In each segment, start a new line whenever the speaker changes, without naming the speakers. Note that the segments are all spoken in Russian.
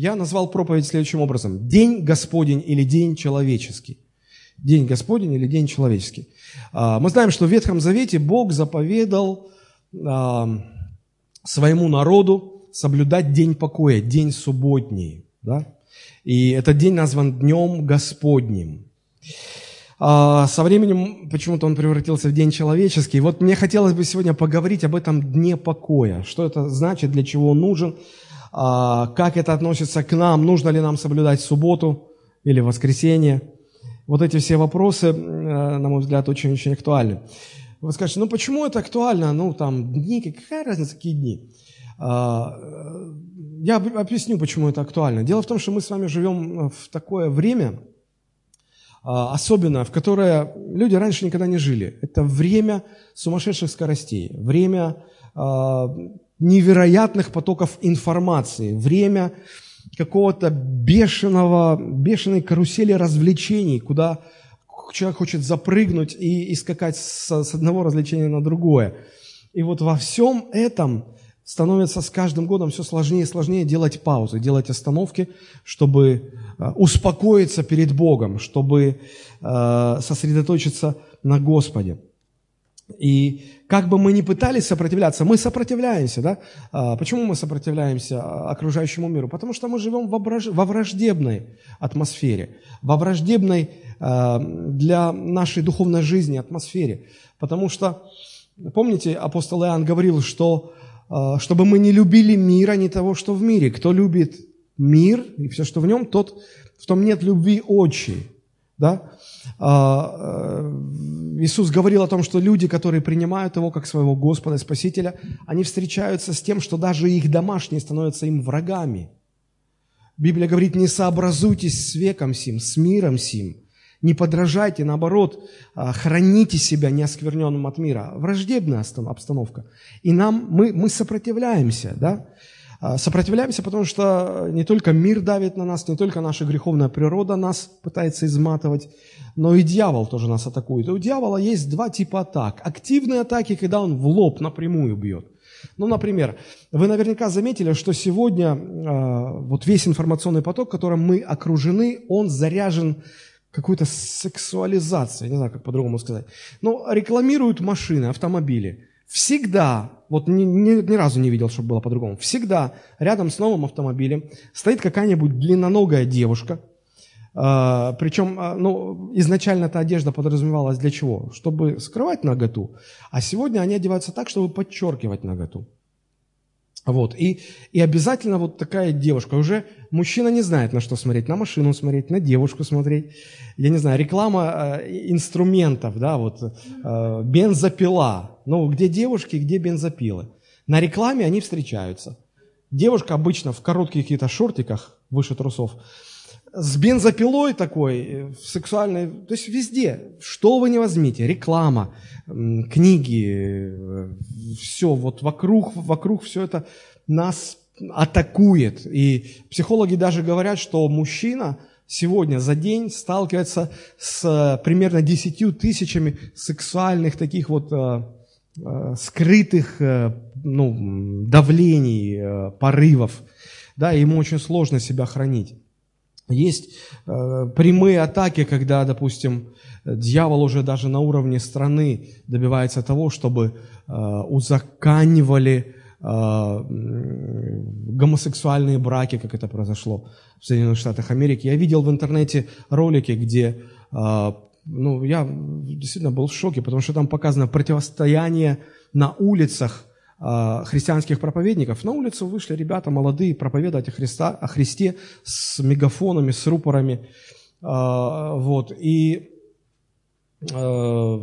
я назвал проповедь следующим образом. День Господень или День человеческий. День Господень или День человеческий. А, мы знаем, что в Ветхом Завете Бог заповедал а, своему народу соблюдать день покоя, день субботний. Да? И этот день назван Днем Господним. А, со временем почему-то он превратился в день человеческий. Вот мне хотелось бы сегодня поговорить об этом дне покоя. Что это значит, для чего он нужен, как это относится к нам, нужно ли нам соблюдать субботу или воскресенье. Вот эти все вопросы, э, на мой взгляд, очень-очень актуальны. Вы скажете, ну почему это актуально? Ну там дни, какая разница, какие дни? А, я объясню, почему это актуально. Дело в том, что мы с вами живем в такое время, а, особенно, в которое люди раньше никогда не жили. Это время сумасшедших скоростей, время а, невероятных потоков информации, время какого-то бешеного, бешеной карусели развлечений, куда человек хочет запрыгнуть и, и скакать с, с одного развлечения на другое. И вот во всем этом становится с каждым годом все сложнее и сложнее делать паузы, делать остановки, чтобы э, успокоиться перед Богом, чтобы э, сосредоточиться на Господе. И как бы мы ни пытались сопротивляться, мы сопротивляемся, да? А, почему мы сопротивляемся окружающему миру? Потому что мы живем во враждебной атмосфере, во враждебной э, для нашей духовной жизни атмосфере. Потому что, помните, апостол Иоанн говорил, что а, чтобы мы не любили мира, не того, что в мире. Кто любит мир и все, что в нем, тот, в том нет любви отчи. Да? А, э, Иисус говорил о том, что люди, которые принимают Его как своего Господа и Спасителя, они встречаются с тем, что даже их домашние становятся им врагами. Библия говорит, не сообразуйтесь с веком сим, с миром сим, не подражайте, наоборот, а, храните себя неоскверненным от мира. Враждебная обстановка. И нам, мы, мы сопротивляемся, да? А, сопротивляемся, потому что не только мир давит на нас, не только наша греховная природа нас пытается изматывать, но и дьявол тоже нас атакует. И у дьявола есть два типа атак. Активные атаки, когда он в лоб напрямую бьет. Ну, например, вы наверняка заметили, что сегодня э, вот весь информационный поток, которым мы окружены, он заряжен какой-то сексуализацией, не знаю, как по-другому сказать. Но рекламируют машины, автомобили. Всегда, вот ни, ни, ни разу не видел, чтобы было по-другому, всегда рядом с новым автомобилем стоит какая-нибудь длинноногая девушка, Uh, причем, uh, ну, изначально эта одежда подразумевалась для чего? Чтобы скрывать наготу. А сегодня они одеваются так, чтобы подчеркивать наготу. Вот. И, и обязательно вот такая девушка. Уже мужчина не знает, на что смотреть. На машину смотреть, на девушку смотреть. Я не знаю, реклама э, инструментов, да, вот э, бензопила. Ну, где девушки, где бензопилы. На рекламе они встречаются. Девушка обычно в коротких каких-то шортиках выше трусов с бензопилой такой, э, сексуальной, то есть везде, что вы не возьмите, реклама, книги, э, все, вот вокруг, вокруг все это нас атакует. И психологи даже говорят, что мужчина сегодня за день сталкивается с э, примерно десятью тысячами сексуальных таких вот скрытых ну, давлений, порывов. Да, ему очень сложно себя хранить. Есть э, прямые атаки, когда, допустим, дьявол уже даже на уровне страны добивается того, чтобы э, узаканивали э, гомосексуальные браки, как это произошло в Соединенных Штатах Америки. Я видел в интернете ролики, где ну, я действительно был в шоке, потому что там показано противостояние на улицах христианских проповедников, на улицу вышли ребята молодые проповедовать о, Христа, о Христе с мегафонами, с рупорами. А, вот, и а,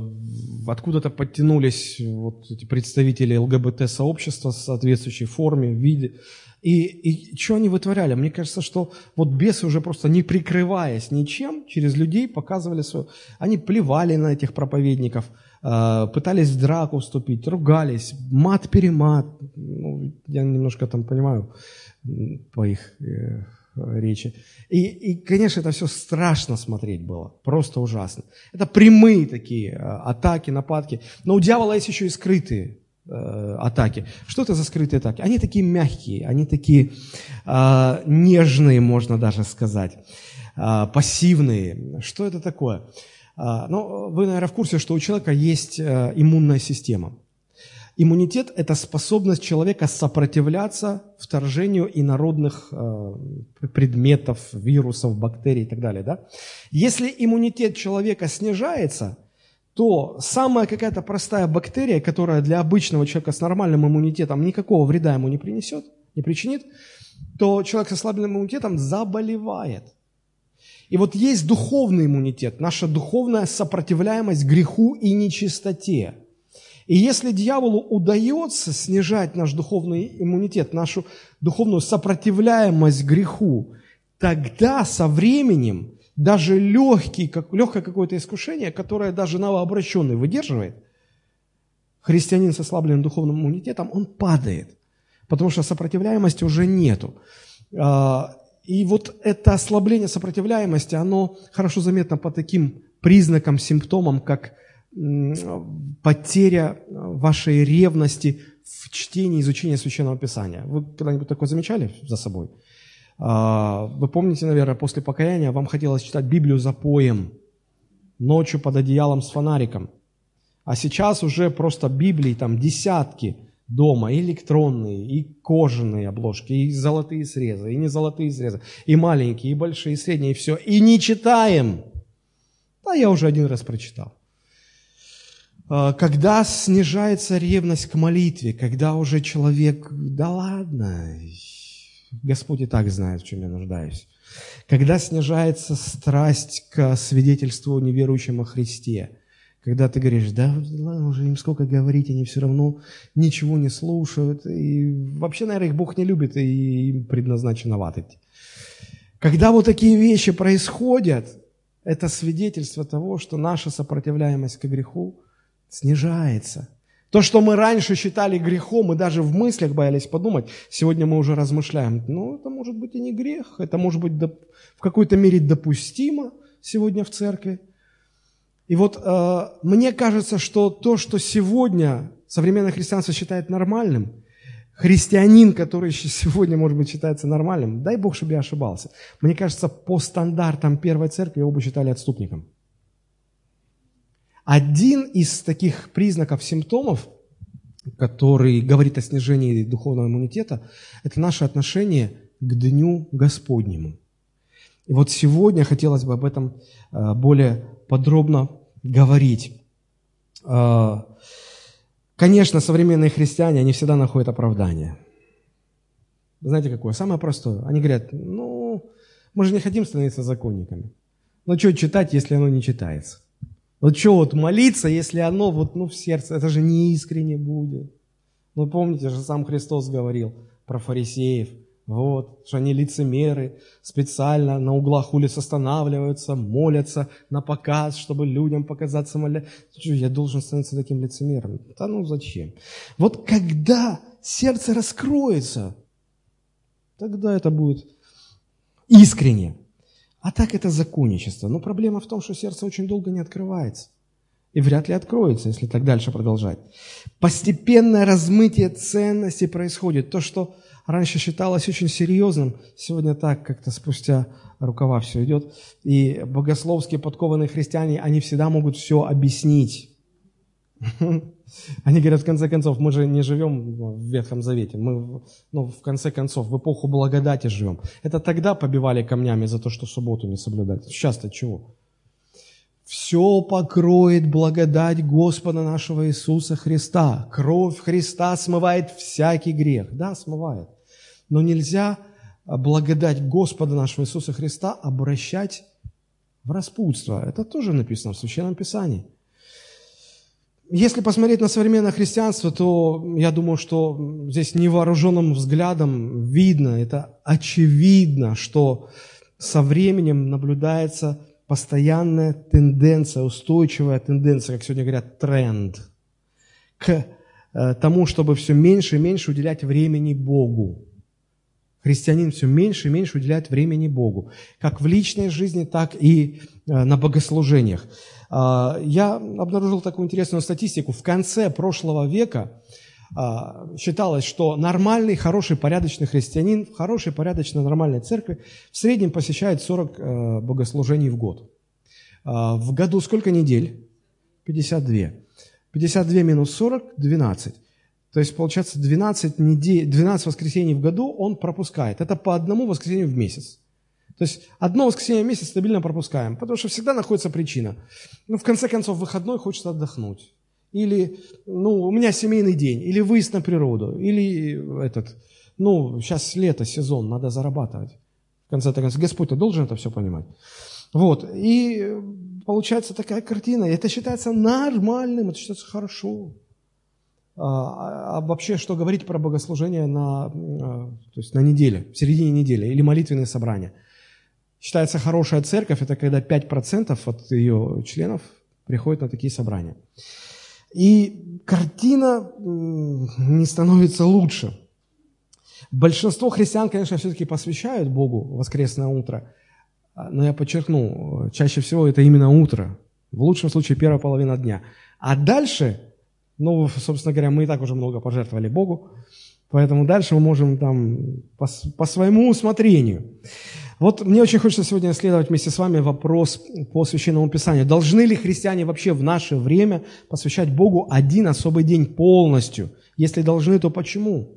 откуда-то подтянулись вот эти представители ЛГБТ-сообщества в соответствующей форме, виде. И, и что они вытворяли? Мне кажется, что вот бесы уже просто не прикрываясь ничем, через людей показывали свое... Они плевали на этих проповедников – пытались в драку вступить, ругались, мат-перемат. Ну, я немножко там понимаю по их э, речи. И, и, конечно, это все страшно смотреть было, просто ужасно. Это прямые такие э, атаки, нападки. Но у дьявола есть еще и скрытые э, атаки. Что это за скрытые атаки? Они такие мягкие, они такие э, нежные, можно даже сказать, э, пассивные. Что это такое? Э, ну, вы, наверное, в курсе, что у человека есть э, иммунная система. Иммунитет – это способность человека сопротивляться вторжению инородных э, предметов, вирусов, бактерий и так далее. Да? Если иммунитет человека снижается, то самая какая-то простая бактерия, которая для обычного человека с нормальным иммунитетом никакого вреда ему не принесет, не причинит, то человек с ослабленным иммунитетом заболевает. И вот есть духовный иммунитет, наша духовная сопротивляемость греху и нечистоте – и если дьяволу удается снижать наш духовный иммунитет, нашу духовную сопротивляемость греху, тогда со временем даже легкий, как, легкое какое-то искушение, которое даже новообращенный выдерживает, христианин с ослабленным духовным иммунитетом, он падает, потому что сопротивляемости уже нету. И вот это ослабление сопротивляемости, оно хорошо заметно по таким признакам, симптомам, как потеря вашей ревности в чтении, изучении Священного Писания. Вы когда-нибудь такое замечали за собой? А, вы помните, наверное, после покаяния вам хотелось читать Библию за поем, ночью под одеялом с фонариком. А сейчас уже просто Библии там десятки дома, и электронные, и кожаные обложки, и золотые срезы, и не золотые срезы, и маленькие, и большие, и средние, и все. И не читаем. Да, я уже один раз прочитал. А, когда снижается ревность к молитве, когда уже человек, да ладно, Господь и так знает, в чем я нуждаюсь. Когда снижается страсть к свидетельству неверующим о Христе, когда ты говоришь, да ладно, уже им сколько говорить, они все равно ничего не слушают, и вообще, наверное, их Бог не любит, и им предназначено в Когда вот такие вещи происходят, это свидетельство того, что наша сопротивляемость к греху снижается. То, что мы раньше считали грехом, мы даже в мыслях боялись подумать, сегодня мы уже размышляем, ну, это может быть и не грех, это может быть в какой-то мере допустимо сегодня в церкви. И вот э, мне кажется, что то, что сегодня современное христианство считает нормальным, христианин, который сегодня, может быть, считается нормальным, дай Бог, чтобы я ошибался, мне кажется, по стандартам первой церкви его бы считали отступником – один из таких признаков, симптомов, который говорит о снижении духовного иммунитета, это наше отношение к Дню Господнему. И вот сегодня хотелось бы об этом э, более подробно говорить. Э, конечно, современные христиане, они всегда находят оправдание. Знаете какое? Самое простое. Они говорят, ну, мы же не хотим становиться законниками. Ну, что читать, если оно не читается? Вот что вот молиться, если оно вот ну, в сердце, это же не искренне будет. Ну помните же, сам Христос говорил про фарисеев, вот, что они лицемеры, специально на углах улиц останавливаются, молятся на показ, чтобы людям показаться моля. Я должен становиться таким лицемером? Да ну зачем? Вот когда сердце раскроется, тогда это будет искренне. А так это законничество. Но проблема в том, что сердце очень долго не открывается. И вряд ли откроется, если так дальше продолжать. Постепенное размытие ценностей происходит. То, что раньше считалось очень серьезным, сегодня так как-то спустя рукава все идет. И богословские подкованные христиане, они всегда могут все объяснить. Они говорят, в конце концов, мы же не живем в Ветхом Завете, мы, ну, в конце концов, в эпоху благодати живем. Это тогда побивали камнями за то, что субботу не соблюдать. Сейчас-то чего? Все покроет благодать Господа нашего Иисуса Христа. Кровь Христа смывает всякий грех. Да, смывает. Но нельзя благодать Господа нашего Иисуса Христа обращать в распутство. Это тоже написано в Священном Писании. Если посмотреть на современное христианство, то я думаю, что здесь невооруженным взглядом видно, это очевидно, что со временем наблюдается постоянная тенденция, устойчивая тенденция, как сегодня говорят, тренд, к э, тому, чтобы все меньше и меньше уделять времени Богу. Христианин все меньше и меньше уделяет времени Богу, как в личной жизни, так и э, на богослужениях. А, я обнаружил такую интересную статистику. В конце прошлого века считалось, что нормальный, хороший, порядочный христианин в хорошей, порядочной, нормальной церкви в среднем посещает 40 э, богослужений в год. А, в году сколько недель? 52. 52 минус 40 – 12. То есть, получается, 12, недель, 12 воскресений в году он пропускает. Это по одному воскресению в месяц. То есть одно воскресенье в месяц стабильно пропускаем, потому что всегда находится причина. Ну, в конце концов, выходной хочется отдохнуть. Или, ну, у меня семейный день, или выезд на природу, или этот, ну, сейчас лето, сезон, надо зарабатывать. В конце концов, Господь-то должен это все понимать. Вот, и получается такая картина, это считается нормальным, это считается хорошо. А, а вообще, что говорить про богослужение на, а, то есть на неделе, в середине недели, или молитвенные собрания. Считается хорошая церковь, это когда 5% от ее членов приходят на такие собрания. И картина не становится лучше. Большинство христиан, конечно, все-таки посвящают Богу воскресное утро, но я подчеркну, чаще всего это именно утро, в лучшем случае первая половина дня. А дальше, ну, собственно говоря, мы и так уже много пожертвовали Богу, поэтому дальше мы можем там по, по своему усмотрению. Вот мне очень хочется сегодня исследовать вместе с вами вопрос по Священному Писанию. Должны ли христиане вообще в наше время посвящать Богу один особый день полностью? Если должны, то почему?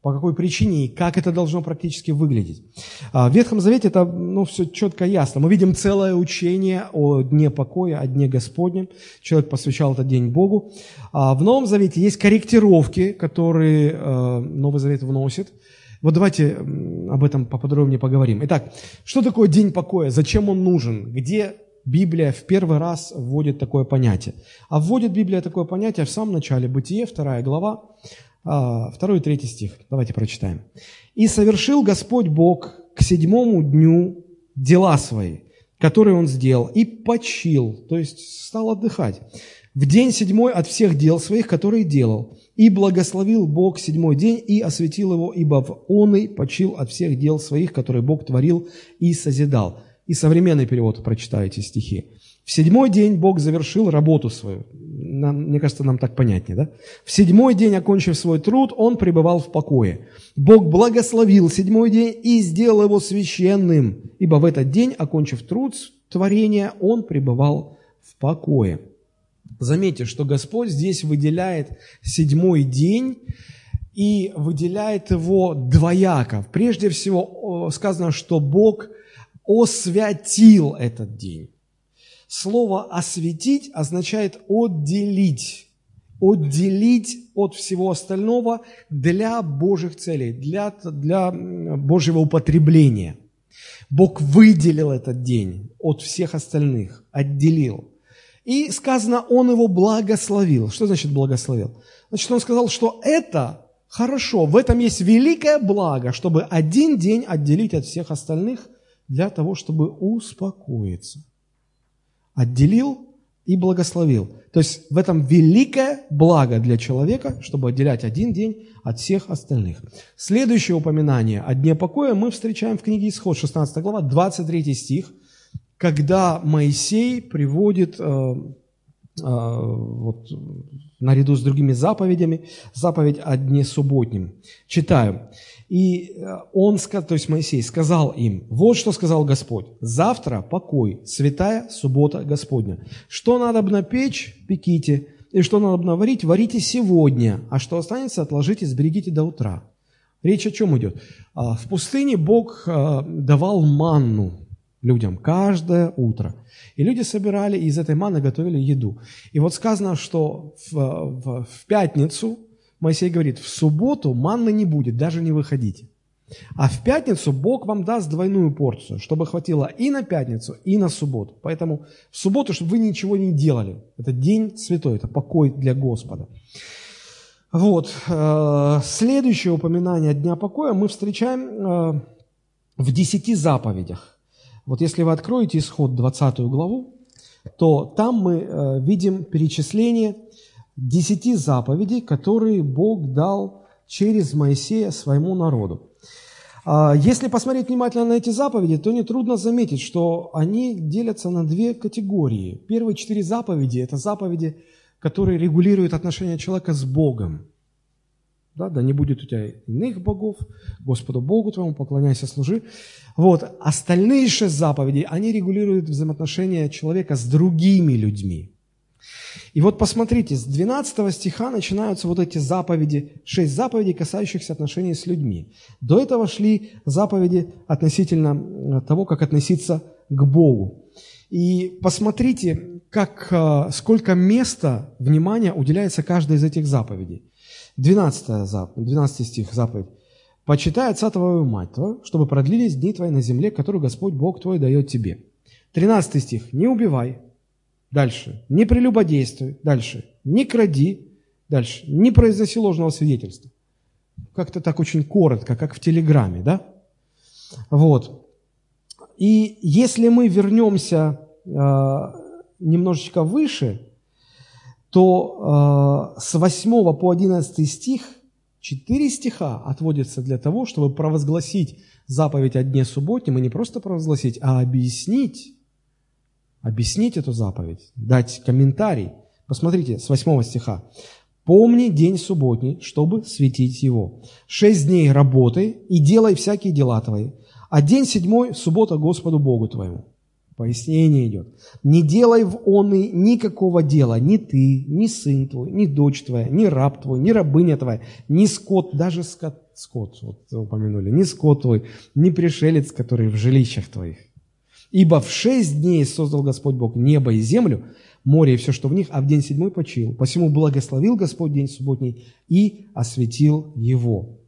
По какой причине и как это должно практически выглядеть? А, в Ветхом Завете это ну, все четко ясно. Мы видим целое учение о Дне покоя, о Дне Господнем. Человек посвящал этот день Богу. А, в Новом Завете есть корректировки, которые э, Новый Завет вносит – вот давайте об этом поподробнее поговорим. Итак, что такое день покоя? Зачем он нужен? Где Библия в первый раз вводит такое понятие? А вводит Библия такое понятие в самом начале, Бытие, вторая глава, а, второй и третий стих. Давайте прочитаем. «И совершил Господь Бог к седьмому дню дела свои, которые Он сделал, и почил, то есть стал отдыхать, в день седьмой от всех дел своих, которые делал. И благословил Бог седьмой день и осветил его, ибо в он и почил от всех дел своих, которые Бог творил и созидал. И современный перевод прочитаете стихи. В седьмой день Бог завершил работу свою. Нам, мне кажется, нам так понятнее, да? В седьмой день, окончив свой труд, он пребывал в покое. Бог благословил седьмой день и сделал его священным, ибо в этот день, окончив труд творения, он пребывал в покое. Заметьте, что Господь здесь выделяет седьмой день и выделяет его двояко. Прежде всего сказано, что Бог освятил этот день. Слово «осветить» означает «отделить». Отделить от всего остального для Божьих целей, для, для Божьего употребления. Бог выделил этот день от всех остальных, отделил. И сказано, он его благословил. Что значит благословил? Значит, он сказал, что это хорошо, в этом есть великое благо, чтобы один день отделить от всех остальных для того, чтобы успокоиться. Отделил и благословил. То есть в этом великое благо для человека, чтобы отделять один день от всех остальных. Следующее упоминание о Дне покоя мы встречаем в книге Исход, 16 глава, 23 стих – когда Моисей приводит э, э, вот, наряду с другими заповедями, заповедь о дне субботнем. Читаю. И э, он, то есть Моисей, сказал им, вот что сказал Господь, завтра покой, святая суббота Господня. Что надо бы напечь, пеките, и что надо бы наварить, варите сегодня, а что останется, отложите, сберегите до утра. Речь о чем идет? А, в пустыне Бог давал манну, людям каждое утро. И люди собирали и из этой маны готовили еду. И вот сказано, что в, в, в пятницу Моисей говорит, в субботу манны не будет, даже не выходите. А в пятницу Бог вам даст двойную порцию, чтобы хватило и на пятницу, и на субботу. Поэтому в субботу, чтобы вы ничего не делали. Это день святой, это покой для Господа. Вот. Э, следующее упоминание Дня покоя мы встречаем э, в десяти заповедях. Вот если вы откроете исход 20 главу, то там мы э, видим перечисление десяти заповедей, которые Бог дал через Моисея своему народу. А если посмотреть внимательно на эти заповеди, то нетрудно заметить, что они делятся на две категории. Первые четыре заповеди – это заповеди, которые регулируют отношения человека с Богом. Да, да не будет у тебя иных богов, Господу Богу твоему поклоняйся, служи. Вот, остальные шесть заповедей, они регулируют взаимоотношения человека с другими людьми. И вот посмотрите, с 12 стиха начинаются вот эти заповеди, шесть заповедей, касающихся отношений с людьми. До этого шли заповеди относительно того, как относиться к Богу. И посмотрите, как, э, сколько места, внимания уделяется каждой из этих заповедей. 12, заповедь, 12 стих заповедь. «Почитай отца твоего и мать твою, чтобы продлились дни твои на земле, которую Господь Бог твой дает тебе». 13 стих. «Не убивай». Дальше. «Не прелюбодействуй». Дальше. «Не кради». Дальше. «Не произноси ложного свидетельства». Как-то так очень коротко, как в Телеграме, да? Вот. И если мы вернемся э, немножечко выше, то э, с 8 по 11 стих, 4 стиха отводятся для того, чтобы провозгласить заповедь о дне субботнем, и не просто провозгласить, а объяснить, объяснить эту заповедь, дать комментарий. Посмотрите, с 8 стиха. «Помни день субботний, чтобы светить его. Шесть дней работай и делай всякие дела твои, а день седьмой – суббота Господу Богу твоему». Пояснение идет. «Не делай в он и никакого дела, ни ты, ни сын твой, ни дочь твоя, ни раб твой, ни рабыня твоя, ни скот, даже скот, скот вот упомянули, ни скот твой, ни пришелец, который в жилищах твоих. Ибо в шесть дней создал Господь Бог небо и землю, море и все, что в них, а в день седьмой почил. Посему благословил Господь день субботний и осветил его».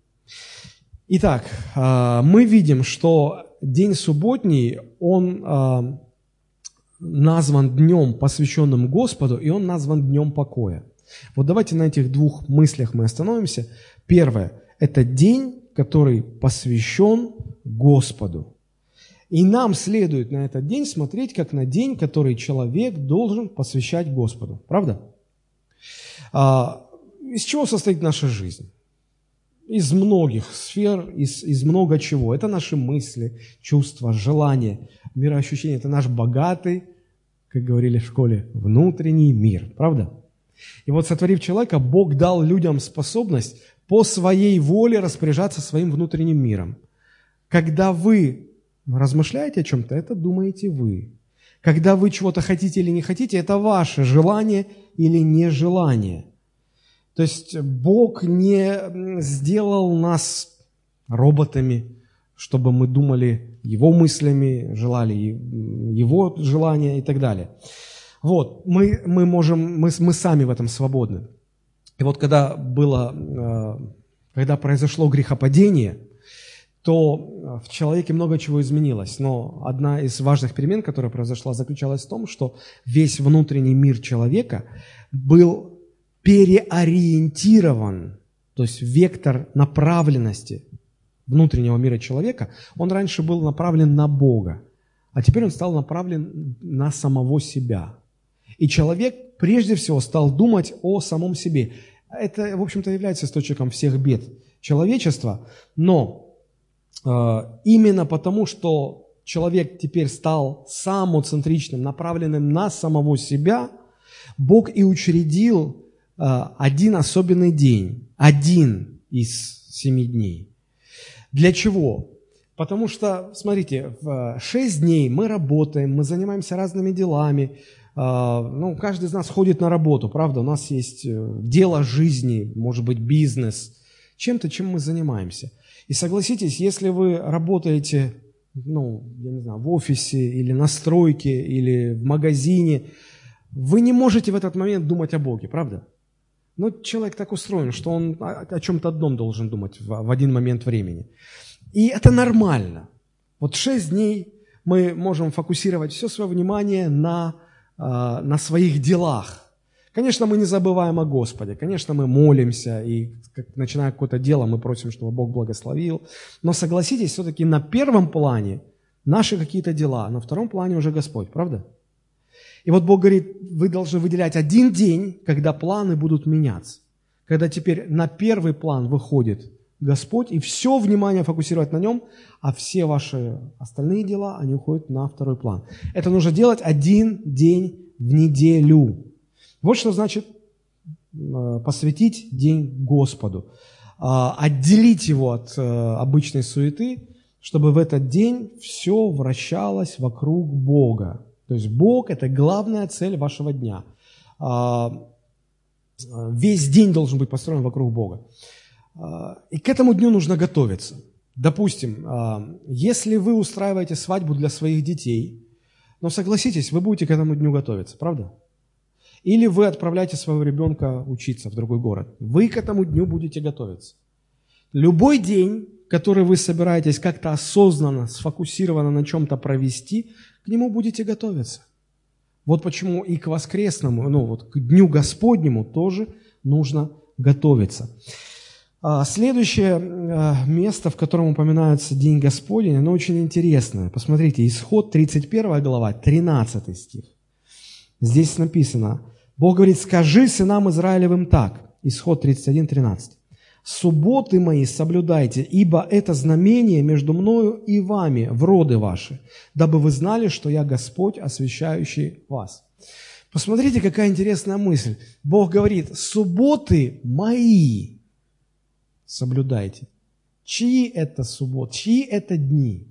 Итак, а, мы видим, что день субботний, он а, назван днем, посвященным Господу, и он назван днем покоя. Вот давайте на этих двух мыслях мы остановимся. Первое – это день, который посвящен Господу. И нам следует на этот день смотреть как на день, который человек должен посвящать Господу. Правда? А, из чего состоит наша жизнь? Из многих сфер, из, из много чего. Это наши мысли, чувства, желания, мироощущения. Это наш богатый, как говорили в школе, внутренний мир. Правда? И вот сотворив человека, Бог дал людям способность по своей воле распоряжаться своим внутренним миром. Когда вы размышляете о чем-то, это думаете вы. Когда вы чего-то хотите или не хотите, это ваше желание или нежелание – то есть Бог не сделал нас роботами, чтобы мы думали Его мыслями, желали Его желания и так далее. Вот, мы, мы можем, мы, мы сами в этом свободны. И вот когда было, э, когда произошло грехопадение, то в человеке много чего изменилось. Но одна из важных перемен, которая произошла, заключалась в том, что весь внутренний мир человека был переориентирован, то есть вектор направленности внутреннего мира человека, он раньше был направлен на Бога, а теперь он стал направлен на самого себя. И человек прежде всего стал думать о самом себе. Это, в общем-то, является источником всех бед человечества, но э, именно потому, что человек теперь стал самоцентричным, направленным на самого себя, Бог и учредил один особенный день, один из семи дней. Для чего? Потому что, смотрите, в шесть дней мы работаем, мы занимаемся разными делами, а, ну, каждый из нас ходит на работу, правда, у нас есть э, дело жизни, может быть, бизнес, чем-то, чем мы занимаемся. И согласитесь, если вы работаете, ну, я не знаю, в офисе или на стройке или в магазине, вы не можете в этот момент думать о Боге, правда? Но человек так устроен, что он о чем-то одном должен думать в, один момент времени. И это нормально. Вот шесть дней мы можем фокусировать все свое внимание на, а, на своих делах. Конечно, мы не забываем о Господе, конечно, мы молимся, и начиная какое-то дело, мы просим, чтобы Бог благословил. Но согласитесь, все-таки на первом плане наши какие-то дела, на втором плане уже Господь, правда? И вот Бог говорит, вы должны выделять один день, когда планы будут меняться. Когда теперь на первый план выходит Господь, и все внимание фокусировать на нем, а все ваши остальные дела, они уходят на второй план. Это нужно делать один день в неделю. Вот что значит э, посвятить день Господу. а, отделить его от э, обычной суеты, чтобы в этот день все вращалось вокруг Бога. То есть Бог – это главная цель вашего дня. А, весь день должен быть построен вокруг Бога. А, и к этому дню нужно готовиться. Допустим, если вы устраиваете свадьбу для своих детей, но согласитесь, вы будете к этому дню готовиться, правда? Или вы отправляете своего ребенка учиться в другой город. Вы к этому дню будете готовиться. Любой день, который вы собираетесь как-то осознанно, сфокусированно на чем-то провести, к нему будете готовиться. Вот почему и к воскресному, ну вот к Дню Господнему тоже нужно готовиться. А, следующее а, место, в котором упоминается День Господень, оно очень интересное. Посмотрите, Исход 31 глава, 13 стих. Здесь написано, Бог говорит, скажи сынам Израилевым так, исход 31, 13. Субботы мои соблюдайте, ибо это знамение между мною и вами в роды ваши, дабы вы знали, что я Господь, освящающий вас. Посмотрите, какая интересная мысль. Бог говорит, субботы мои соблюдайте. Чьи это субботы? Чьи это дни?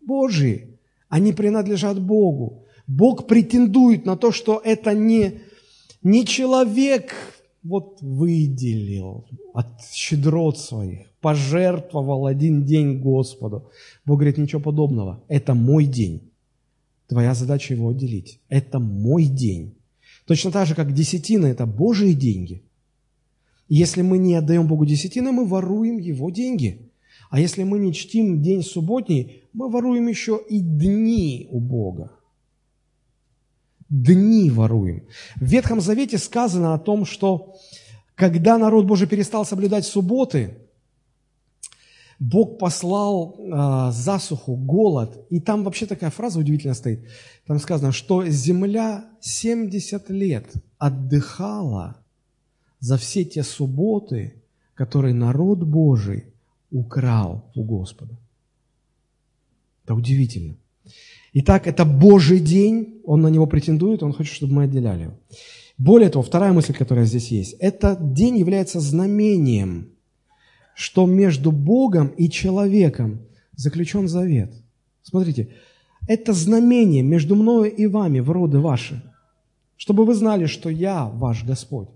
Божьи. Они принадлежат Богу. Бог претендует на то, что это не не человек вот выделил от щедрот своих, пожертвовал один день Господу. Бог говорит, ничего подобного. Это мой день. Твоя задача его отделить. Это мой день. Точно так же, как десятина – это Божьи деньги. Если мы не отдаем Богу десятины, мы воруем Его деньги. А если мы не чтим день субботний, мы воруем еще и дни у Бога дни воруем. В Ветхом Завете сказано о том, что когда народ Божий перестал соблюдать субботы, Бог послал э, засуху, голод. И там вообще такая фраза удивительно стоит. Там сказано, что земля 70 лет отдыхала за все те субботы, которые народ Божий украл у Господа. Это удивительно. Итак, это Божий день, Он на него претендует, Он хочет, чтобы мы отделяли его. Более того, вторая мысль, которая здесь есть, этот день является знамением, что между Богом и человеком заключен завет. Смотрите, это знамение между мною и вами, в роды ваши, чтобы вы знали, что я ваш Господь.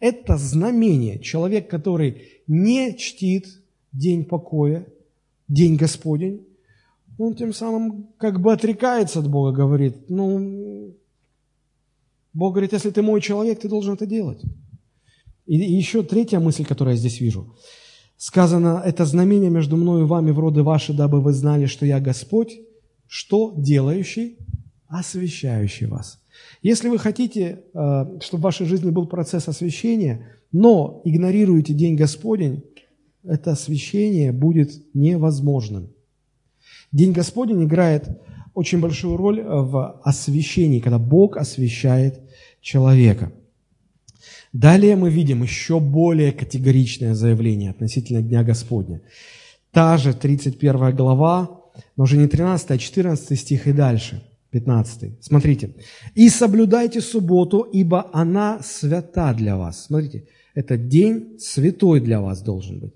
Это знамение. Человек, который не чтит день покоя, день Господень, он тем самым как бы отрекается от Бога, говорит, ну, Бог говорит, если ты мой человек, ты должен это делать. И, и еще третья мысль, которую я здесь вижу. Сказано, это знамение между мной и вами в роды ваши, дабы вы знали, что я Господь, что делающий, освящающий вас. Если вы хотите, э, чтобы в вашей жизни был процесс освящения, но игнорируете день Господень, это освящение будет невозможным. День Господень играет очень большую роль э, в освящении, когда Бог освящает человека. Далее мы видим еще более категоричное заявление относительно Дня Господня. Та же 31 глава, но уже не 13, а 14 стих и дальше, 15. Смотрите. «И соблюдайте субботу, ибо она свята для вас». Смотрите, это день святой для вас должен быть,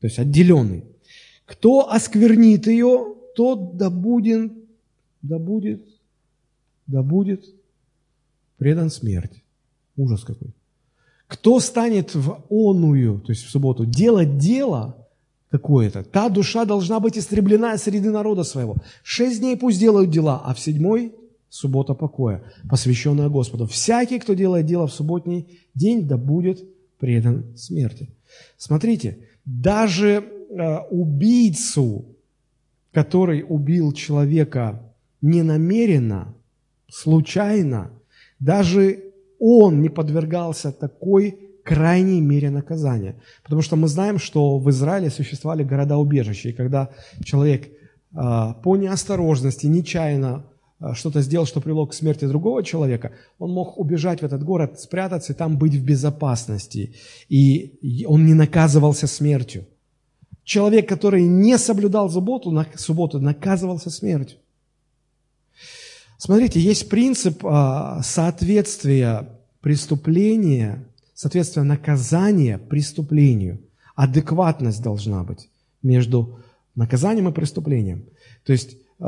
то есть отделенный. Кто осквернит ее, тот да будет, да будет, да будет предан смерти. Ужас какой. Кто станет в оную, то есть в субботу, делать дело какое-то, та душа должна быть истреблена среди народа своего. Шесть дней пусть делают дела, а в седьмой суббота покоя, посвященная Господу. Всякий, кто делает дело в субботний день, да будет предан смерти. Смотрите, даже убийцу, который убил человека ненамеренно, случайно, даже он не подвергался такой крайней мере наказания. Потому что мы знаем, что в Израиле существовали города-убежища, и когда человек э, по неосторожности, нечаянно э, что-то сделал, что привело к смерти другого человека, он мог убежать в этот город, спрятаться и там быть в безопасности. И он не наказывался смертью. Человек, который не соблюдал субботу, на, субботу наказывался смертью. Смотрите, есть принцип а, соответствия преступления, соответствия наказания преступлению. Адекватность должна быть между наказанием и преступлением. То есть э,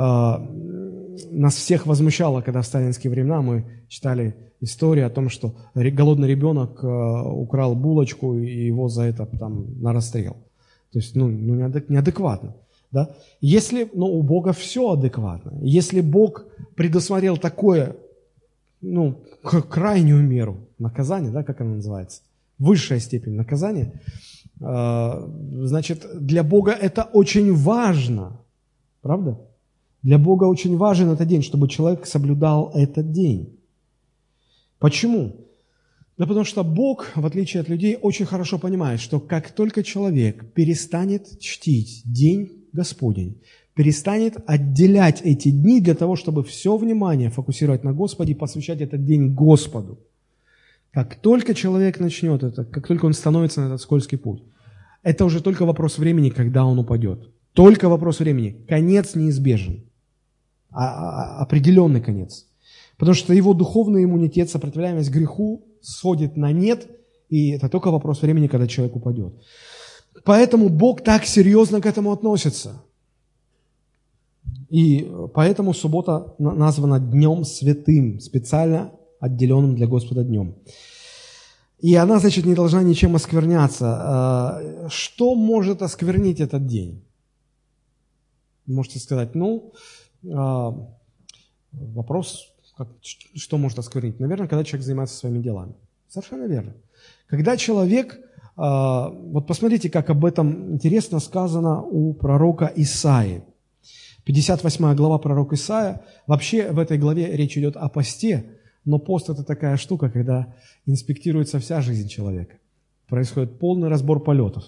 нас всех возмущало, когда в сталинские времена мы читали историю о том, что голодный ребенок э, украл булочку и его за это там на расстрел. То есть, ну, ну неадекватно. Да? Если, ну, у Бога все адекватно. Если Бог предусмотрел такое, ну, крайнюю меру наказания, да, как она называется, высшая степень наказания, э, значит, для Бога это очень важно. Правда? Для Бога очень важен этот день, чтобы человек соблюдал этот день. Почему? Да потому что Бог, в отличие от людей, очень хорошо понимает, что как только человек перестанет чтить день Господень, перестанет отделять эти дни для того, чтобы все внимание фокусировать на Господе и посвящать этот день Господу. Как только человек начнет это, как только он становится на этот скользкий путь, это уже только вопрос времени, когда он упадет. Только вопрос времени. Конец неизбежен. А, а, определенный конец. Потому что его духовный иммунитет, сопротивляемость греху сходит на нет, и это только вопрос времени, когда человек упадет. Поэтому Бог так серьезно к этому относится. И поэтому суббота названа Днем Святым, специально отделенным для Господа днем. И она, значит, не должна ничем оскверняться. А, что может осквернить этот день? Можете сказать, ну, а, вопрос, как, что может осквернить? Наверное, когда человек занимается своими делами. Совершенно верно. Когда человек а, вот посмотрите, как об этом интересно сказано у пророка Исаи. 58 глава пророка Исаия. Вообще в этой главе речь идет о посте, но пост – это такая штука, когда инспектируется вся жизнь человека. Происходит полный разбор полетов.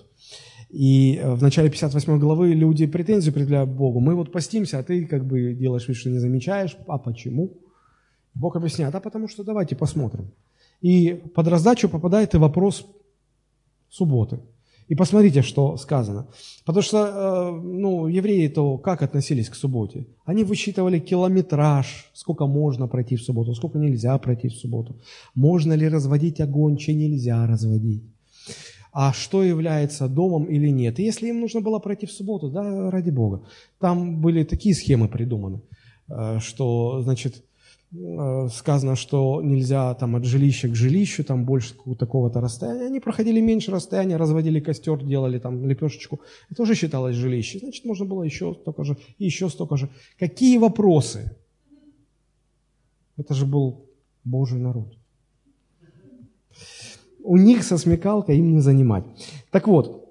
И в начале 58 главы люди претензию предъявляют Богу. Мы вот постимся, а ты как бы делаешь вид, что не замечаешь. А почему? Бог объясняет, а потому что давайте посмотрим. И под раздачу попадает и вопрос субботы. И посмотрите, что сказано. Потому что э, ну, евреи-то как относились к субботе? Они высчитывали километраж, сколько можно пройти в субботу, сколько нельзя пройти в субботу. Можно ли разводить огонь, че нельзя разводить. А что является домом или нет. И если им нужно было пройти в субботу, да, ради Бога. Там были такие схемы придуманы, э, что, значит, сказано, что нельзя там от жилища к жилищу, там больше такого-то расстояния. Они проходили меньше расстояния, разводили костер, делали там лепешечку. Это тоже считалось жилище. Значит, можно было еще столько же, и еще столько же. Какие вопросы? Это же был Божий народ. У них со смекалкой им не занимать. Так вот,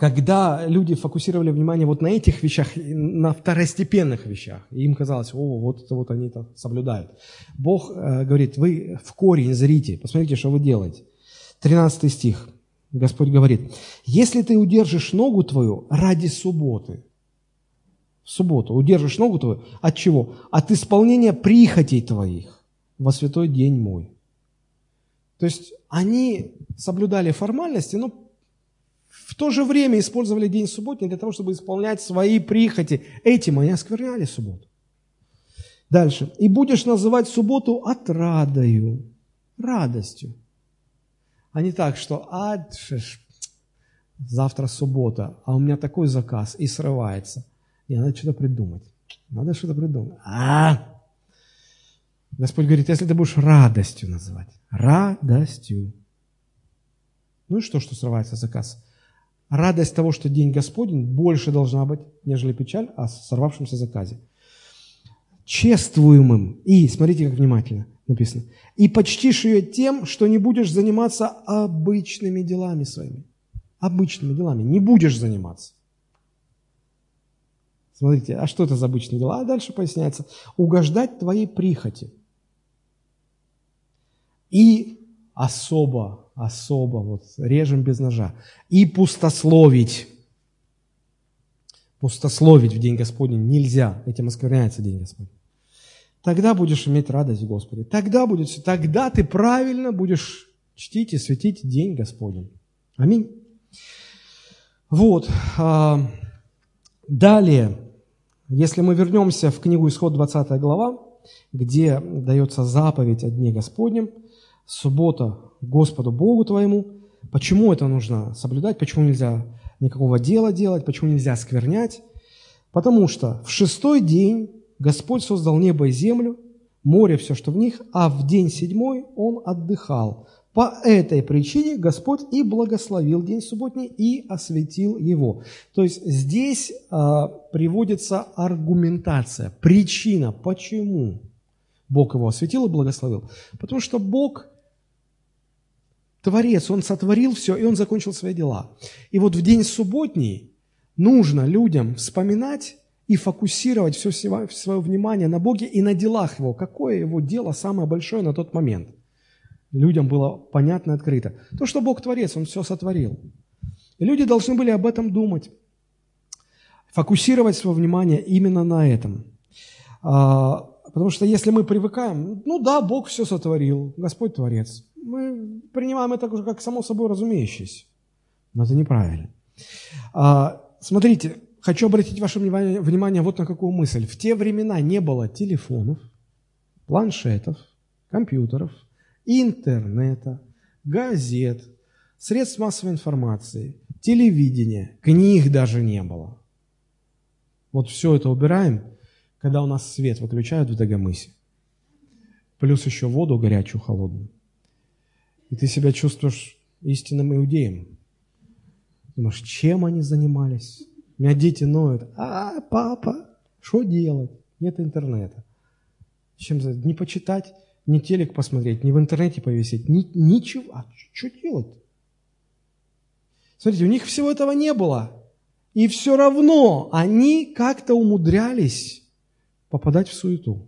когда люди фокусировали внимание вот на этих вещах, на второстепенных вещах, им казалось, о, вот это вот они это соблюдают. Бог э, говорит, вы в корень зрите, посмотрите, что вы делаете. 13 стих. Господь говорит, если ты удержишь ногу твою ради субботы, в субботу удержишь ногу твою, от чего? От исполнения прихотей твоих во святой день мой. То есть они соблюдали формальности, но в то же время использовали день субботний для того, чтобы исполнять свои прихоти. Этим они оскверняли субботу. Дальше. «И будешь называть субботу отрадою, радостью». А не так, что «а, завтра суббота, а у меня такой заказ» и срывается. И надо что-то придумать. Надо что-то придумать. А! Господь говорит, если ты будешь радостью называть, радостью. Ну и что, что срывается заказ? Радость того, что день Господень, больше должна быть, нежели печаль о сорвавшемся заказе. Чествуемым. И, смотрите, как внимательно написано. И почтишь ее тем, что не будешь заниматься обычными делами своими. Обычными делами. Не будешь заниматься. Смотрите, а что это за обычные дела? А дальше поясняется. Угождать твоей прихоти. И особо особо, вот режем без ножа. И пустословить. Пустословить в день Господень нельзя, этим оскверняется день Господень. Тогда будешь иметь радость в Господе. Тогда, будет, тогда ты правильно будешь чтить и светить день Господень. Аминь. Вот. А, далее, если мы вернемся в книгу Исход 20 глава, где дается заповедь о Дне Господнем, суббота Господу Богу твоему, Почему это нужно соблюдать? Почему нельзя никакого дела делать? Почему нельзя сквернять? Потому что в шестой день Господь создал небо и землю, море, все, что в них, а в день седьмой Он отдыхал. По этой причине Господь и благословил день субботний и осветил его. То есть здесь а, приводится аргументация, причина, почему Бог его осветил и благословил. Потому что Бог Творец, Он сотворил все, и Он закончил свои дела. И вот в день субботний нужно людям вспоминать и фокусировать все свое внимание на Боге и на делах Его. Какое Его дело самое большое на тот момент – людям было понятно открыто. То, что Бог Творец, Он все сотворил. И люди должны были об этом думать, фокусировать свое внимание именно на этом. Потому что если мы привыкаем, ну да, Бог все сотворил, Господь Творец, мы принимаем это уже как само собой разумеющееся. Но это неправильно. А, смотрите, хочу обратить ваше внимание, внимание вот на какую мысль. В те времена не было телефонов, планшетов, компьютеров – интернета, газет, средств массовой информации, телевидения, книг даже не было. Вот все это убираем, когда у нас свет выключают в Дагомысе. Плюс еще воду горячую, холодную. И ты себя чувствуешь истинным иудеем. Думаешь, чем они занимались? У меня дети ноют. А, папа, что делать? Нет интернета. Чем Не почитать ни телек посмотреть, ни в интернете повесить, ни, ничего. А что делать? Смотрите, у них всего этого не было. И все равно они как-то умудрялись попадать в суету.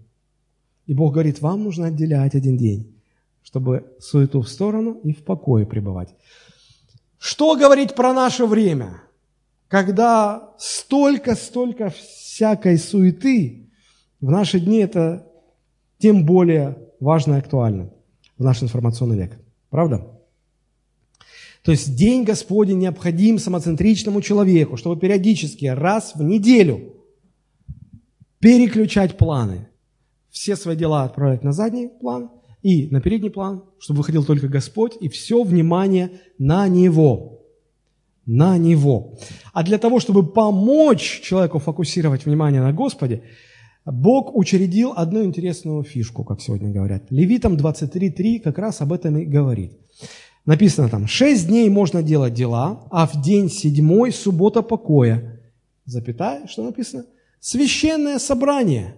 И Бог говорит, вам нужно отделять один день, чтобы суету в сторону и в покое пребывать. Что говорить про наше время, когда столько-столько всякой суеты, в наши дни это тем более важно и актуально в наш информационный век. Правда? То есть день Господень необходим самоцентричному человеку, чтобы периодически, раз в неделю, переключать планы. Все свои дела отправлять на задний план и на передний план, чтобы выходил только Господь, и все внимание на Него. На Него. А для того, чтобы помочь человеку фокусировать внимание на Господе, Бог учредил одну интересную фишку, как сегодня говорят. Левитам 23.3 как раз об этом и говорит. Написано там, шесть дней можно делать дела, а в день седьмой суббота покоя. Запятая, что написано? Священное собрание.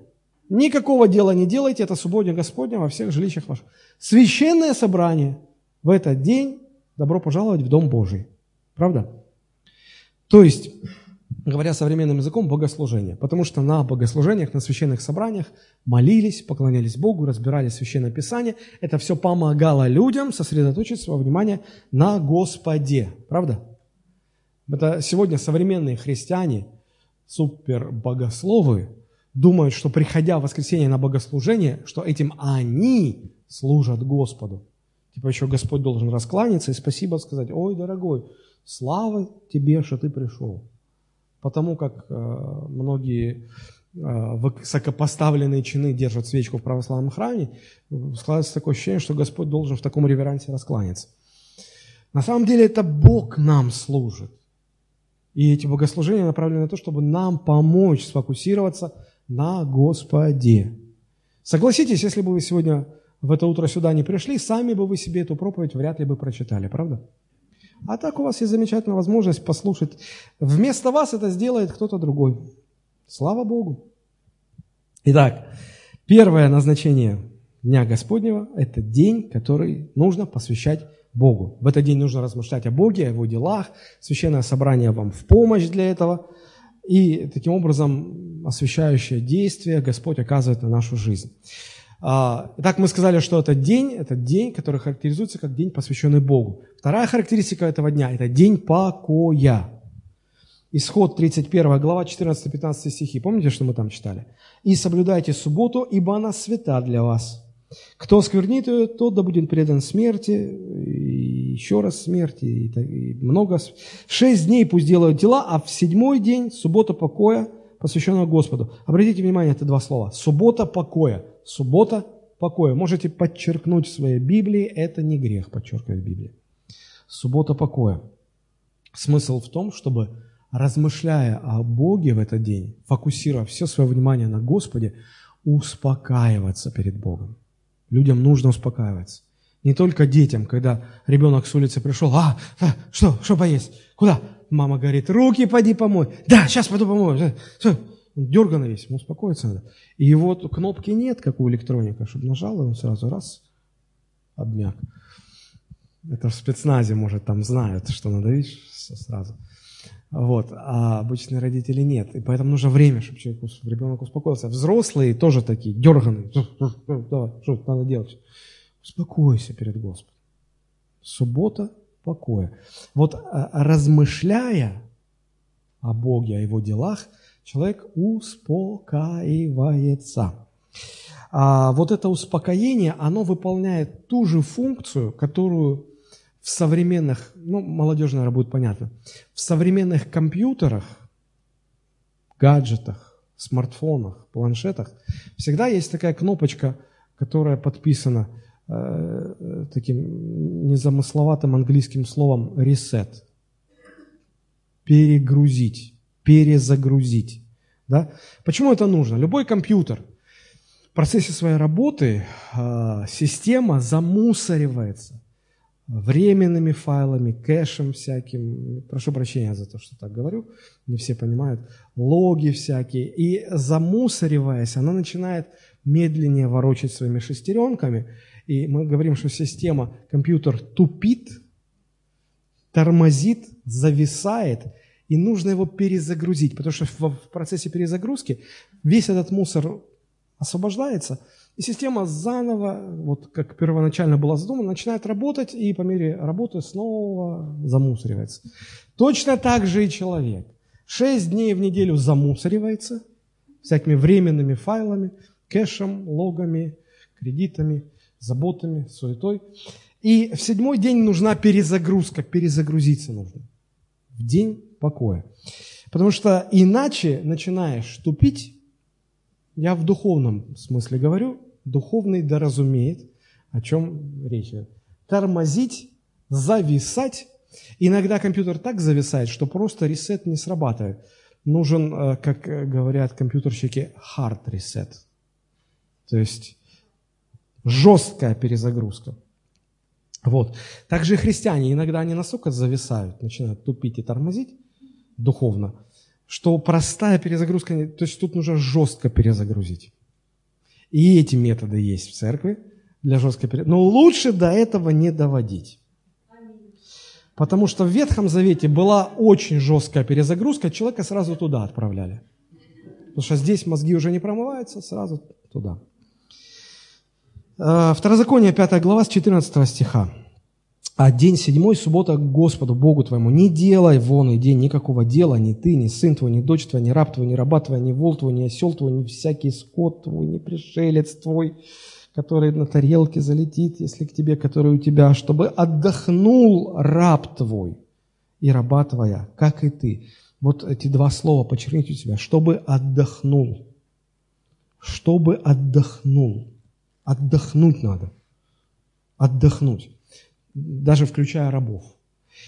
Никакого дела не делайте, это субботня Господня во всех жилищах ваших. Священное собрание. В этот день добро пожаловать в Дом Божий. Правда? То есть, говоря современным языком, богослужение. Потому что на богослужениях, на священных собраниях молились, поклонялись Богу, разбирали Священное Писание. Это все помогало людям сосредоточить свое внимание на Господе. Правда? Это сегодня современные христиане, супербогословы, думают, что приходя в воскресенье на богослужение, что этим они служат Господу. Типа еще Господь должен раскланяться и спасибо сказать, ой, дорогой, слава тебе, что ты пришел потому как э, многие э, высокопоставленные чины держат свечку в православном храме, складывается такое ощущение, что Господь должен в таком реверансе раскланяться. На самом деле это Бог нам служит. И эти богослужения направлены на то, чтобы нам помочь сфокусироваться на Господе. Согласитесь, если бы вы сегодня в это утро сюда не пришли, сами бы вы себе эту проповедь вряд ли бы прочитали, правда? А так у вас есть замечательная возможность послушать. Вместо вас это сделает кто-то другой. Слава Богу. Итак, первое назначение Дня Господнего – это день, который нужно посвящать Богу. В этот день нужно размышлять о Боге, о Его делах. Священное собрание вам в помощь для этого. И таким образом освящающее действие Господь оказывает на нашу жизнь. А, итак, мы сказали, что этот день, это день, который характеризуется как день, посвященный Богу. Вторая характеристика этого дня – это день покоя. Исход 31 глава 14-15 стихи. Помните, что мы там читали? «И соблюдайте субботу, ибо она свята для вас. Кто сквернит ее, тот да будет предан смерти, и еще раз смерти, и, и много. Шесть дней пусть делают дела, а в седьмой день, суббота покоя, посвященного Господу». Обратите внимание, это два слова. Суббота покоя – суббота покоя. Можете подчеркнуть в своей Библии, это не грех, подчеркивает Библия. Суббота покоя. Смысл в том, чтобы, размышляя о Боге в этот день, фокусируя все свое внимание на Господе, успокаиваться перед Богом. Людям нужно успокаиваться. Не только детям, когда ребенок с улицы пришел, а, а что, что поесть, куда? Мама говорит, руки поди помой. Да, сейчас пойду помою. Все, он дерганный весь, ему успокоиться надо. И его кнопки нет, как у электроника, чтобы нажал, и он сразу раз, обмяк. Это в спецназе, может, там знают, что надавить сразу. Вот. А обычные родители нет. И поэтому нужно время, чтобы человек, ребенок успокоился. Взрослые тоже такие, дерганые. Давай, что надо делать? Успокойся перед Господом. Суббота покоя. Вот а, размышляя о Боге, о Его делах, человек успокаивается. А вот это успокоение, оно выполняет ту же функцию, которую в современных, ну, молодежь, наверное, будет понятно, в современных компьютерах, гаджетах, смартфонах, планшетах всегда есть такая кнопочка, которая подписана э, таким незамысловатым английским словом reset. Перегрузить, перезагрузить. Да? Почему это нужно? Любой компьютер в процессе своей работы э, система замусоривается временными файлами, кэшем всяким, прошу прощения за то, что так говорю, не все понимают, логи всякие, и замусориваясь, она начинает медленнее ворочать своими шестеренками, и мы говорим, что система, компьютер тупит, тормозит, зависает, и нужно его перезагрузить, потому что в процессе перезагрузки весь этот мусор освобождается – и система заново, вот как первоначально была задумана, начинает работать, и по мере работы снова замусоривается. Точно так же и человек. Шесть дней в неделю замусоривается всякими временными файлами, кэшем, логами, кредитами, заботами, суетой. И в седьмой день нужна перезагрузка, перезагрузиться нужно. В день покоя. Потому что иначе начинаешь тупить, я в духовном смысле говорю, духовный да разумеет, о чем речь. Тормозить, зависать. Иногда компьютер так зависает, что просто ресет не срабатывает. Нужен, э, как говорят компьютерщики, hard reset. То есть жесткая перезагрузка. Вот. Также и христиане, иногда они настолько зависают, начинают тупить и тормозить духовно, что простая перезагрузка, то есть тут нужно жестко перезагрузить. И эти методы есть в церкви для жесткой перезагрузки. Но лучше до этого не доводить. Потому что в Ветхом Завете была очень жесткая перезагрузка, человека сразу туда отправляли. Потому что здесь мозги уже не промываются, сразу туда. Э, Второзаконие, 5 глава, с 14 стиха а день седьмой, суббота Господу, Богу твоему. Не делай вон и день никакого дела, ни ты, ни сын твой, ни дочь твоя, ни раб твой, ни раба твоя, ни вол твой, ни осел твой, ни всякий скот твой, ни пришелец твой, который на тарелке залетит, если к тебе, который у тебя, чтобы отдохнул раб твой и раба твоя, как и ты. Вот эти два слова подчеркните у себя. Чтобы отдохнул. Чтобы отдохнул. Отдохнуть надо. Отдохнуть даже включая рабов.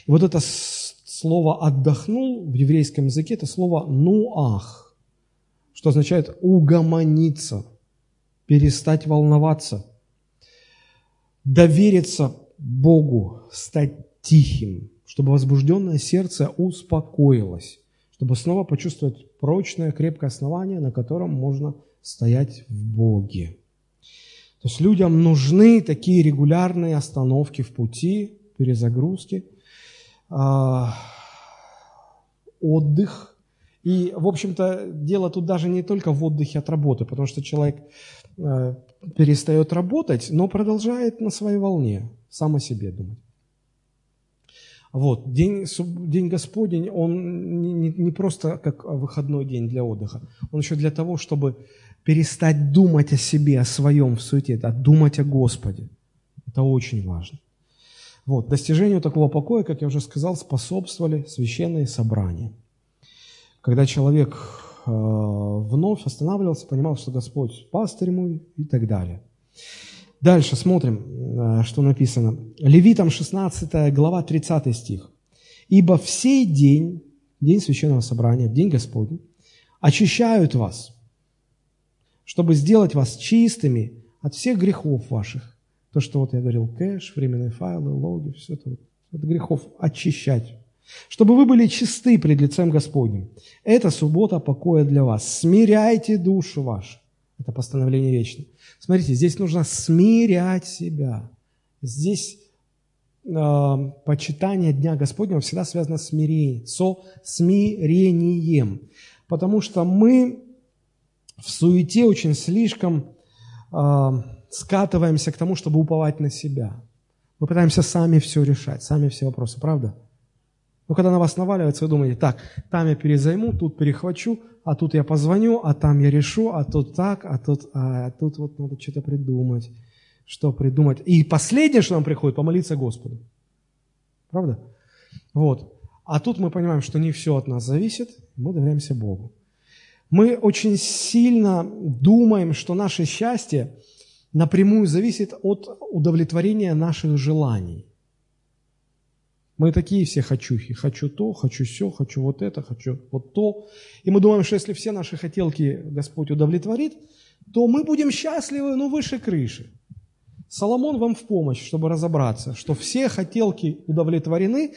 И вот это слово «отдохнул» в еврейском языке – это слово «нуах», что означает «угомониться», «перестать волноваться», «довериться Богу», «стать тихим», чтобы возбужденное сердце успокоилось, чтобы снова почувствовать прочное, крепкое основание, на котором можно стоять в Боге. То есть людям нужны такие регулярные остановки в пути, перезагрузки, а, отдых. И, в общем-то, дело тут даже не только в отдыхе от работы, потому что человек э, перестает работать, но продолжает на своей волне, сам о себе думать. Вот, день, день Господень, он не, не просто как выходной день для отдыха, он еще для того, чтобы перестать думать о себе, о своем в суете, а думать о Господе. Это очень важно. Вот, достижению такого покоя, как я уже сказал, способствовали священные собрания. Когда человек э, вновь останавливался, понимал, что Господь пастырь ему и так далее. Дальше смотрим, э, что написано. Левитам 16 глава 30 стих. «Ибо в сей день, день священного собрания, день Господень, очищают вас, чтобы сделать вас чистыми от всех грехов ваших». То, что вот я говорил, кэш, временные файлы, логи, все это, вот, от грехов очищать чтобы вы были чисты пред лицем Господним. Это суббота покоя для вас. Смиряйте душу вашу. Это постановление вечное. Смотрите, здесь нужно смирять себя. Здесь э, почитание Дня Господнего всегда связано с смирением, со смирением. Потому что мы в суете очень слишком э, скатываемся к тому, чтобы уповать на себя. Мы пытаемся сами все решать, сами все вопросы, правда? Но когда на вас наваливается, вы думаете, так, там я перезайму, тут перехвачу, а тут я позвоню, а там я решу, а тут так, а тут, а, а тут вот надо что-то придумать. Что придумать? И последнее, что нам приходит, помолиться Господу. Правда? Вот. А тут мы понимаем, что не все от нас зависит, мы доверяемся Богу. Мы очень сильно думаем, что наше счастье напрямую зависит от удовлетворения наших желаний – мы такие все хочухи. Хочу то, хочу все, хочу вот это, хочу вот то. И мы думаем, что если все наши хотелки Господь удовлетворит, то мы будем счастливы, ну, выше крыши. Соломон вам в помощь, чтобы разобраться, что все хотелки удовлетворены,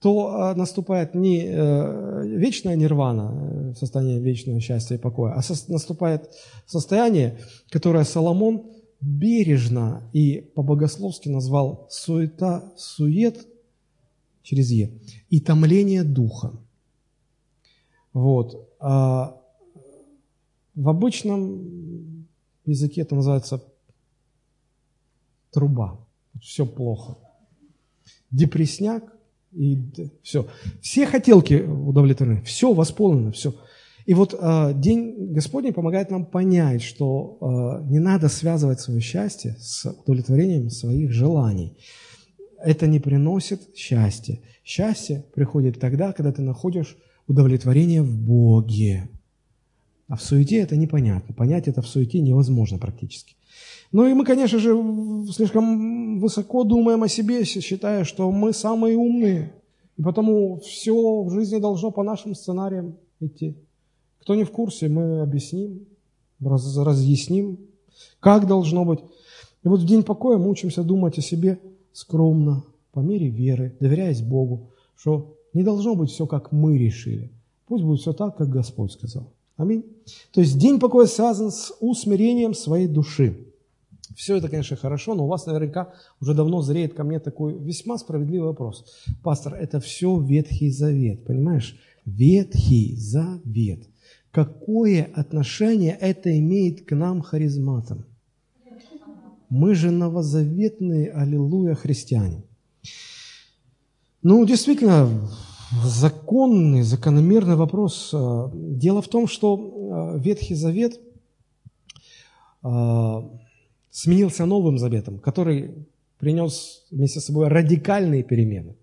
то а, наступает не э, вечная нирвана, э, состояние вечного счастья и покоя, а наступает состояние, которое Соломон бережно и по-богословски назвал суета, сует, через Е. И томление духа. Вот. А в обычном языке это называется труба. Все плохо. Депресняк и все. Все хотелки удовлетворены, все восполнено, все. И вот э, День Господний помогает нам понять, что э, не надо связывать свое счастье с удовлетворением своих желаний это не приносит счастья. Счастье приходит тогда, когда ты находишь удовлетворение в Боге. А в суете это непонятно. Понять это в суете невозможно практически. Ну и мы, конечно же, слишком высоко думаем о себе, считая, что мы самые умные. И потому все в жизни должно по нашим сценариям идти. Кто не в курсе, мы объясним, раз, разъясним, как должно быть. И вот в день покоя мы учимся думать о себе – скромно, по мере веры, доверяясь Богу, что не должно быть все, как мы решили. Пусть будет все так, как Господь сказал. Аминь. То есть день покоя связан с усмирением своей души. Все это, конечно, хорошо, но у вас наверняка уже давно зреет ко мне такой весьма справедливый вопрос. Пастор, это все Ветхий Завет, понимаешь? Ветхий Завет. Какое отношение это имеет к нам, харизматам? Мы же новозаветные, аллилуйя, христиане. Ну, действительно, законный, закономерный вопрос. Э, дело в том, что э, Ветхий Завет э, сменился Новым Заветом, который принес вместе с собой радикальные перемены.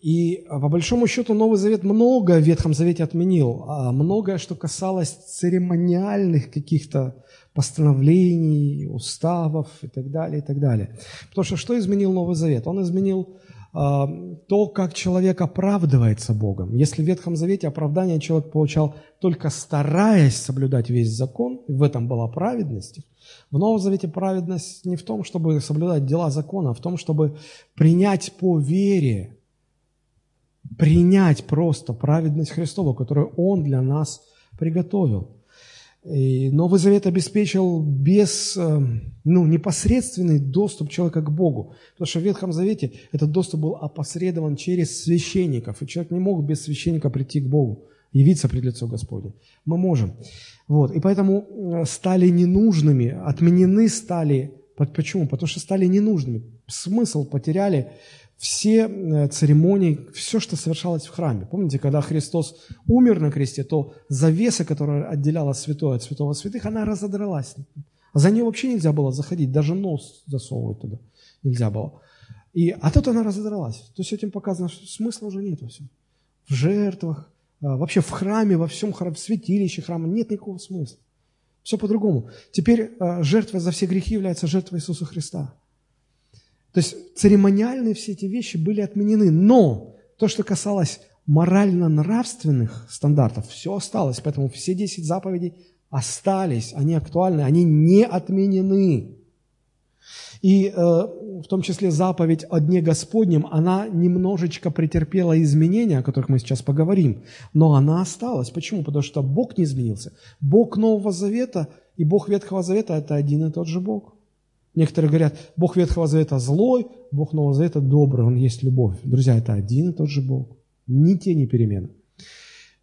И по большому счету Новый Завет много в Ветхом Завете отменил, а многое, что касалось церемониальных каких-то постановлений, уставов и так далее, и так далее. Потому что что изменил Новый Завет? Он изменил э, то, как человек оправдывается Богом. Если в Ветхом Завете оправдание человек получал только стараясь соблюдать весь закон, в этом была праведность, в Новом Завете праведность не в том, чтобы соблюдать дела закона, а в том, чтобы принять по вере, принять просто праведность Христову, которую Он для нас приготовил. И Новый Завет обеспечил без, э, ну, непосредственный доступ человека к Богу. Потому что в Ветхом Завете этот доступ был опосредован через священников. И человек не мог без священника прийти к Богу, явиться пред лицо Господне. Мы можем. Вот. И поэтому э, стали ненужными, отменены стали. Почему? Потому что стали ненужными. Смысл потеряли все э, церемонии, все, что совершалось в храме. Помните, когда Христос умер на кресте, то завеса, которая отделяла святое от святого святых, она разодралась. За нее вообще нельзя было заходить, даже нос засовывать туда нельзя было. И, а тут она разодралась. То есть этим показано, что смысла уже нет во всем. В жертвах, а, вообще в храме, во всем храме, в святилище храма нет никакого смысла. Все по-другому. Теперь э, жертва за все грехи является жертвой Иисуса Христа. То есть церемониальные все эти вещи были отменены. Но то, что касалось морально-нравственных стандартов, все осталось. Поэтому все 10 заповедей остались, они актуальны, они не отменены. И э, в том числе заповедь о Дне Господнем, она немножечко претерпела изменения, о которых мы сейчас поговорим, но она осталась. Почему? Потому что Бог не изменился. Бог Нового Завета и Бог Ветхого Завета – это один и тот же Бог. Некоторые говорят, Бог Ветхого Завета злой, Бог Нового Завета добрый, Он есть любовь. Друзья, это один и тот же Бог. Ни тени перемены.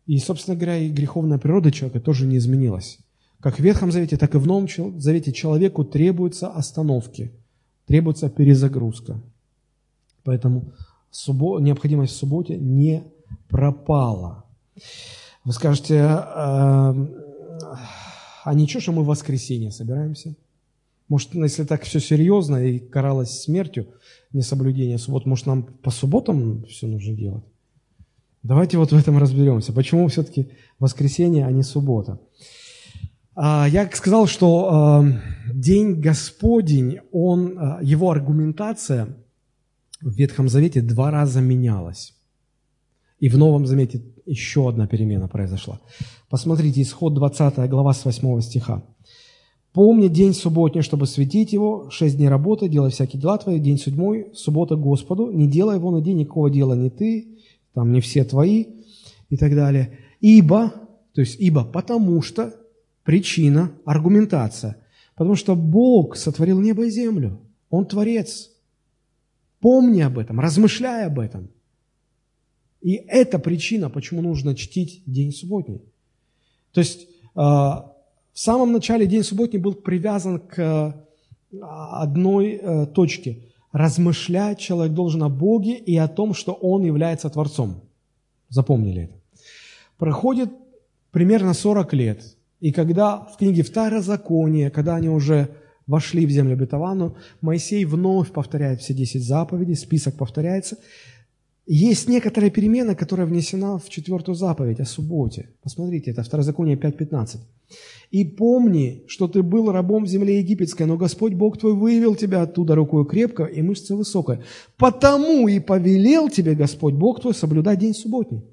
И, собственно говоря, и греховная природа человека тоже не изменилась. Как в Ветхом Завете, так и в Новом Завете человеку требуются остановки – требуется перезагрузка. Поэтому суббо... необходимость в субботе не пропала. Вы скажете, а, а ничего, что мы в воскресенье собираемся? Может, если так все серьезно и каралось смертью несоблюдение суббот, может, нам по субботам все нужно делать? Давайте вот в этом разберемся. Почему все-таки воскресенье, а не суббота? А, я сказал, что а, День Господень, он, а, его аргументация в Ветхом Завете два раза менялась. И в Новом Завете еще одна перемена произошла. Посмотрите, исход 20 глава с 8 стиха. «Помни день субботний, чтобы светить его, шесть дней работы, делай всякие дела твои, день седьмой, суббота Господу, не делай его на день, никакого дела не ты, там не все твои» и так далее. «Ибо», то есть «ибо, потому что причина, аргументация. Потому что Бог сотворил небо и землю. Он Творец. Помни об этом, размышляй об этом. И это причина, почему нужно чтить день субботний. То есть а, в самом начале день субботний был привязан к а, одной э, точке. Размышлять человек должен о Боге и о том, что Он является Творцом. Запомнили это. Проходит примерно 40 лет. И когда в книге Второзакония, когда они уже вошли в землю обетованную, Моисей вновь повторяет все десять заповедей, список повторяется. Есть некоторая перемена, которая внесена в четвертую заповедь о субботе. Посмотрите, это Второзаконие 5.15. «И помни, что ты был рабом в земле египетской, но Господь Бог твой вывел тебя оттуда рукой крепко и мышца высокая. Потому и повелел тебе Господь Бог твой соблюдать день субботний».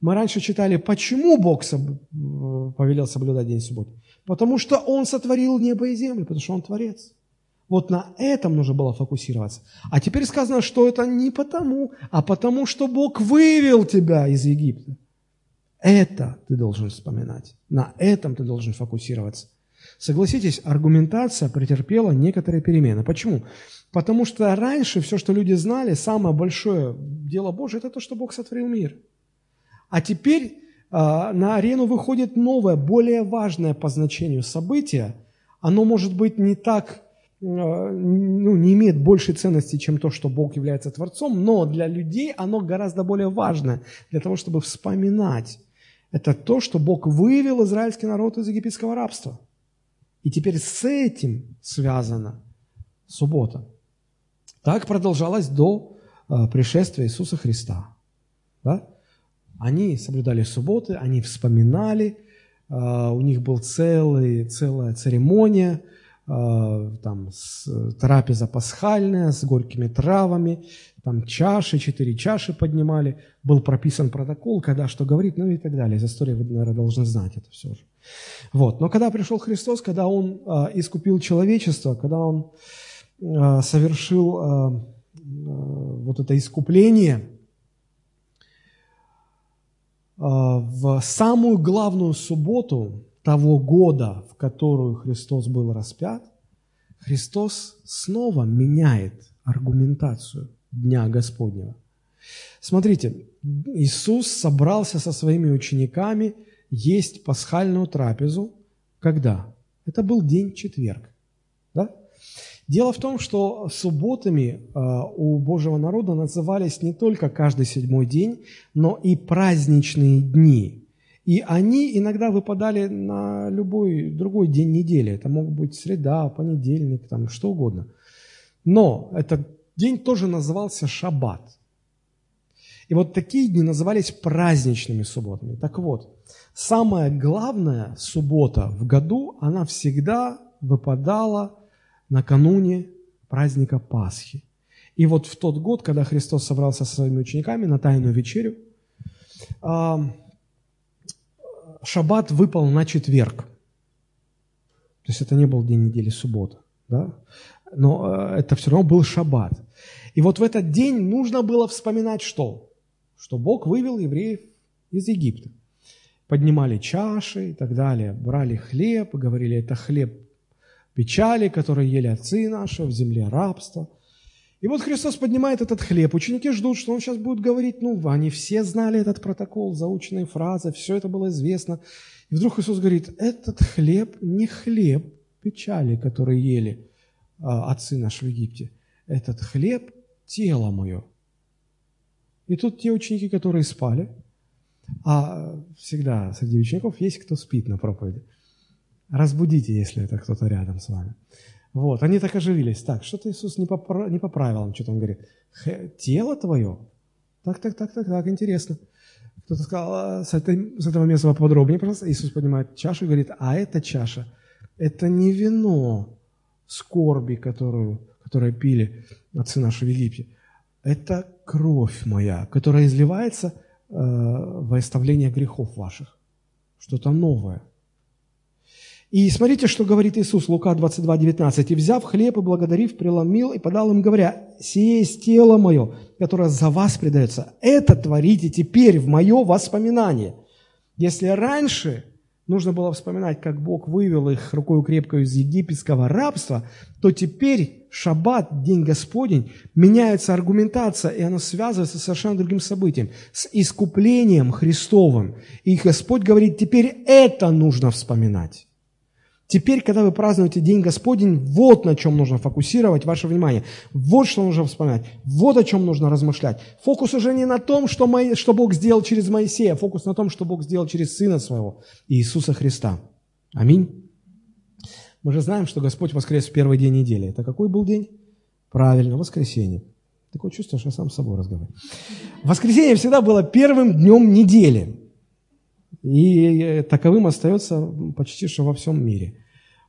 Мы раньше читали, почему Бог повелел соблюдать день субботы. Потому что Он сотворил небо и землю, потому что Он Творец. Вот на этом нужно было фокусироваться. А теперь сказано, что это не потому, а потому, что Бог вывел тебя из Египта. Это ты должен вспоминать. На этом ты должен фокусироваться. Согласитесь, аргументация претерпела некоторые перемены. Почему? Потому что раньше все, что люди знали, самое большое дело Божие, это то, что Бог сотворил мир – а теперь а, на арену выходит новое, более важное по значению событие. Оно может быть не так, ну, не имеет большей ценности, чем то, что Бог является Творцом, но для людей оно гораздо более важное, для того, чтобы вспоминать. Это то, что Бог вывел израильский народ из египетского рабства. И теперь с этим связана суббота. Так продолжалось до а, пришествия Иисуса Христа. Да? Они соблюдали субботы, они вспоминали, а, у них была целая церемония, а, там трапеза пасхальная с горькими травами, там чаши, четыре чаши поднимали, был прописан протокол, когда что говорить, ну и так далее. Из истории вы, наверное, должны знать это все же. Вот. Но когда пришел Христос, когда Он а, искупил человечество, когда Он совершил вот это искупление – а, в самую главную субботу того года, в которую Христос был распят, Христос снова меняет аргументацию Дня Господнего. Смотрите, Иисус собрался со своими учениками есть пасхальную трапезу. Когда? Это был день четверг. Да? Дело в том, что субботами а, у Божьего народа назывались не только каждый седьмой день, но и праздничные дни. И они иногда выпадали на любой другой день недели. Это мог быть среда, понедельник, там что угодно. Но этот день тоже назывался шаббат. И вот такие дни назывались праздничными субботами. Так вот, самая главная суббота в году, она всегда выпадала накануне праздника Пасхи. И вот в тот год, когда Христос собрался со своими учениками на Тайную вечерю, шаббат выпал на четверг. То есть это не был день недели суббота. Да? Но э, это все равно был шаббат. И вот в этот день нужно было вспоминать что? Что Бог вывел евреев из Египта. Поднимали чаши и так далее, брали хлеб, говорили, это хлеб печали, который ели отцы наши в земле рабства. И вот Христос поднимает этот хлеб. Ученики ждут, что Он сейчас будет говорить. Ну, они все знали этот протокол, заученные фразы, все это было известно. И вдруг Иисус говорит, этот хлеб не хлеб печали, который ели а, отцы наши в Египте. Этот хлеб – тело мое. И тут те ученики, которые спали, а всегда среди учеников есть кто спит на проповеди – Разбудите, если это кто-то рядом с вами. Вот, они так оживились. Так, что-то Иисус не по, не по правилам, что-то он говорит. Тело твое? Так, так, так, так, так, интересно. Кто-то сказал, «А, с, этой, с этого места поподробнее, пожалуйста. Иисус поднимает чашу и говорит, а эта чаша, это не вино скорби, которую, которую пили отцы наши в Египте. Это кровь моя, которая изливается э, во оставление грехов ваших. Что-то новое. И смотрите, что говорит Иисус, Лука 22, 19. «И взяв хлеб и благодарив, преломил и подал им, говоря, «Сие есть тело мое, которое за вас предается. Это творите теперь в мое воспоминание». Если раньше нужно было вспоминать, как Бог вывел их рукой крепкой из египетского рабства, то теперь шаббат, день Господень, меняется аргументация, и она связывается с совершенно другим событием, с искуплением Христовым. И Господь говорит, теперь это нужно вспоминать. Теперь, когда вы празднуете День Господень, вот на чем нужно фокусировать ваше внимание. Вот что нужно вспоминать. Вот о чем нужно размышлять. Фокус уже не на том, что, Мо... что Бог сделал через Моисея, фокус на том, что Бог сделал через Сына Своего, Иисуса Христа. Аминь. Мы же знаем, что Господь воскрес в первый день недели. Это какой был день? Правильно, воскресенье. Такое чувство, что я сам с собой разговариваю. Воскресенье всегда было первым днем недели. И таковым остается почти что во всем мире.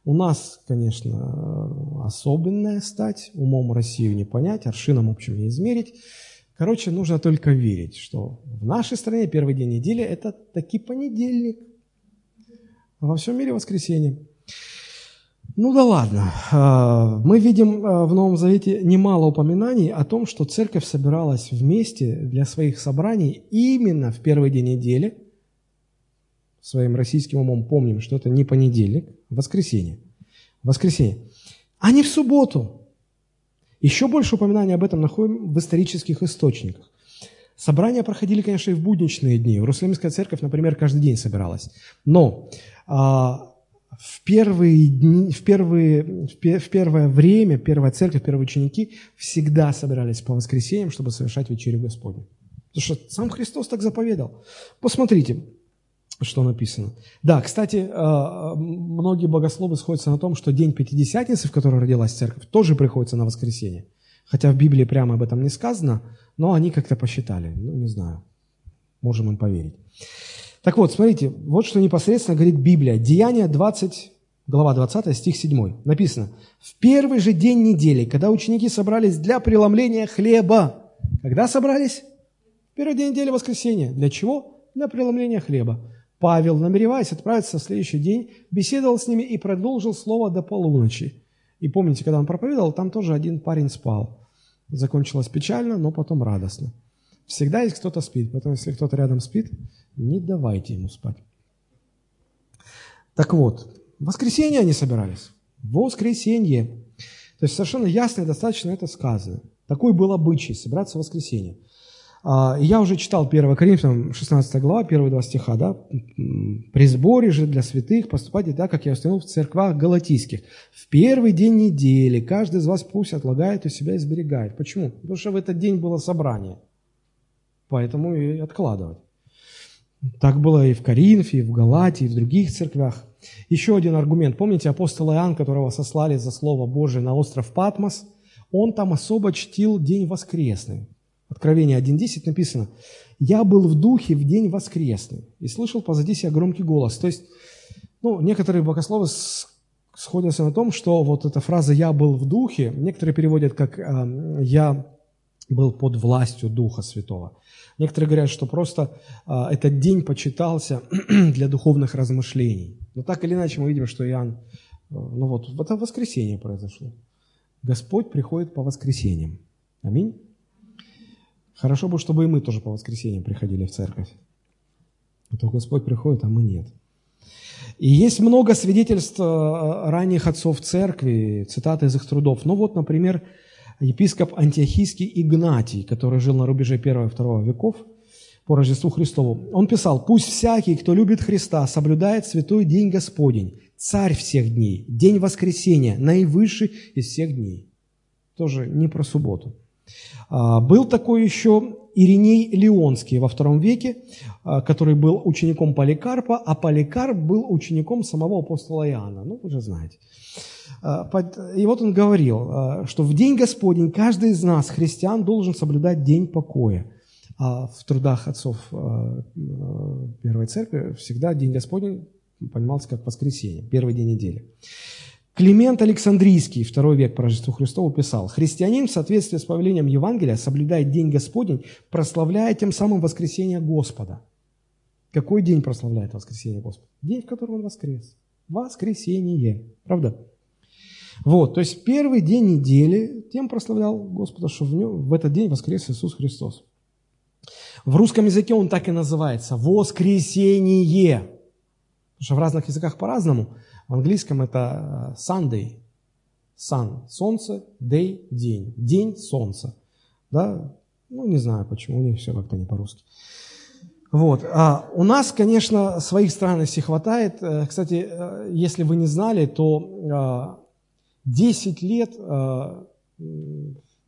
У нас, конечно, особенная стать, умом Россию не понять, аршином, в общем, не измерить. Короче, нужно только верить, что в нашей стране первый день недели – это таки понедельник, во всем мире воскресенье. Ну да ладно. А, мы видим а, в Новом Завете немало упоминаний о том, что церковь собиралась вместе для своих собраний именно в первый день недели – своим российским умом помним, что это не понедельник, воскресенье. Воскресенье. А не в субботу. Еще больше упоминаний об этом находим в исторических источниках. Собрания проходили, конечно, и в будничные дни. Иерусалимская церковь, например, каждый день собиралась. Но а, в, первые дни, в, первые, в первое время первая церковь, первые ученики всегда собирались по воскресеньям, чтобы совершать вечерю Господню. Потому что сам Христос так заповедал. Посмотрите, что написано. Да, кстати, э, многие богословы сходятся на том, что день Пятидесятницы, в которой родилась церковь, тоже приходится на воскресенье. Хотя в Библии прямо об этом не сказано, но они как-то посчитали. Ну, не знаю, можем им поверить. Так вот, смотрите, вот что непосредственно говорит Библия. Деяние 20, глава 20, стих 7. Написано, «В первый же день недели, когда ученики собрались для преломления хлеба». Когда собрались? Первый день недели воскресенья. Для чего? Для преломления хлеба. Павел, намереваясь отправиться в следующий день, беседовал с ними и продолжил слово до полуночи. И помните, когда он проповедовал, там тоже один парень спал. Закончилось печально, но потом радостно. Всегда есть кто-то спит, поэтому если кто-то рядом спит, не давайте ему спать. Так вот, в воскресенье они собирались. В воскресенье. То есть совершенно ясно и достаточно это сказано. Такой был обычай – собраться в воскресенье. А, я уже читал 1 Коринфянам 16 глава, первые два стиха, да, «При сборе же для святых поступайте так, как я установил в церквах галатийских. В первый день недели каждый из вас пусть отлагает у себя и сберегает». Почему? Потому что в этот день было собрание, поэтому и откладывать. Так было и в Коринфе, и в Галатии, и в других церквях. Еще один аргумент. Помните апостола Иоанн, которого сослали за Слово Божие на остров Патмос? Он там особо чтил день воскресный. Откровение 1.10 написано, «Я был в духе в день воскресный и слышал позади себя громкий голос». То есть, ну, некоторые богословы сходятся на том, что вот эта фраза «я был в духе», некоторые переводят как э, «я был под властью Духа Святого». Некоторые говорят, что просто э, этот день почитался для духовных размышлений. Но так или иначе мы видим, что Иоанн, э, ну вот, это воскресенье произошло. Господь приходит по воскресеньям. Аминь. Хорошо бы, чтобы и мы тоже по воскресеньям приходили в церковь. А то Господь приходит, а мы нет. И есть много свидетельств э, ранних отцов церкви, цитаты из их трудов. Ну вот, например, епископ Антиохийский Игнатий, который жил на рубеже 1 и 2 веков по Рождеству Христову. Он писал, «Пусть всякий, кто любит Христа, соблюдает святой день Господень, царь всех дней, день воскресения, наивысший из всех дней». Тоже не про субботу. А, был такой еще Ириней Леонский во втором веке, а, который был учеником Поликарпа, а Поликарп был учеником самого апостола Иоанна. Ну, вы же знаете. А, и вот он говорил, что в день Господень каждый из нас, христиан, должен соблюдать день покоя. А в трудах отцов Первой Церкви всегда день Господень понимался как воскресенье, первый день недели. Климент Александрийский, второй век по Рождеству Христову, писал, «Христианин в соответствии с повелением Евангелия соблюдает День Господень, прославляя тем самым воскресение Господа». Какой день прославляет воскресение Господа? День, в котором он воскрес. Воскресение. Правда? Вот, то есть первый день недели тем прославлял Господа, что в, нем, в этот день воскрес Иисус Христос. В русском языке он так и называется – воскресение. Потому что в разных языках по-разному – в английском это э, Sunday, sun, солнце, day, день, день солнца. Да? Ну, не знаю, почему, у них все как-то не по-русски. Вот. А у нас, конечно, своих странностей хватает. Э, кстати, э, если вы не знали, то 10 лет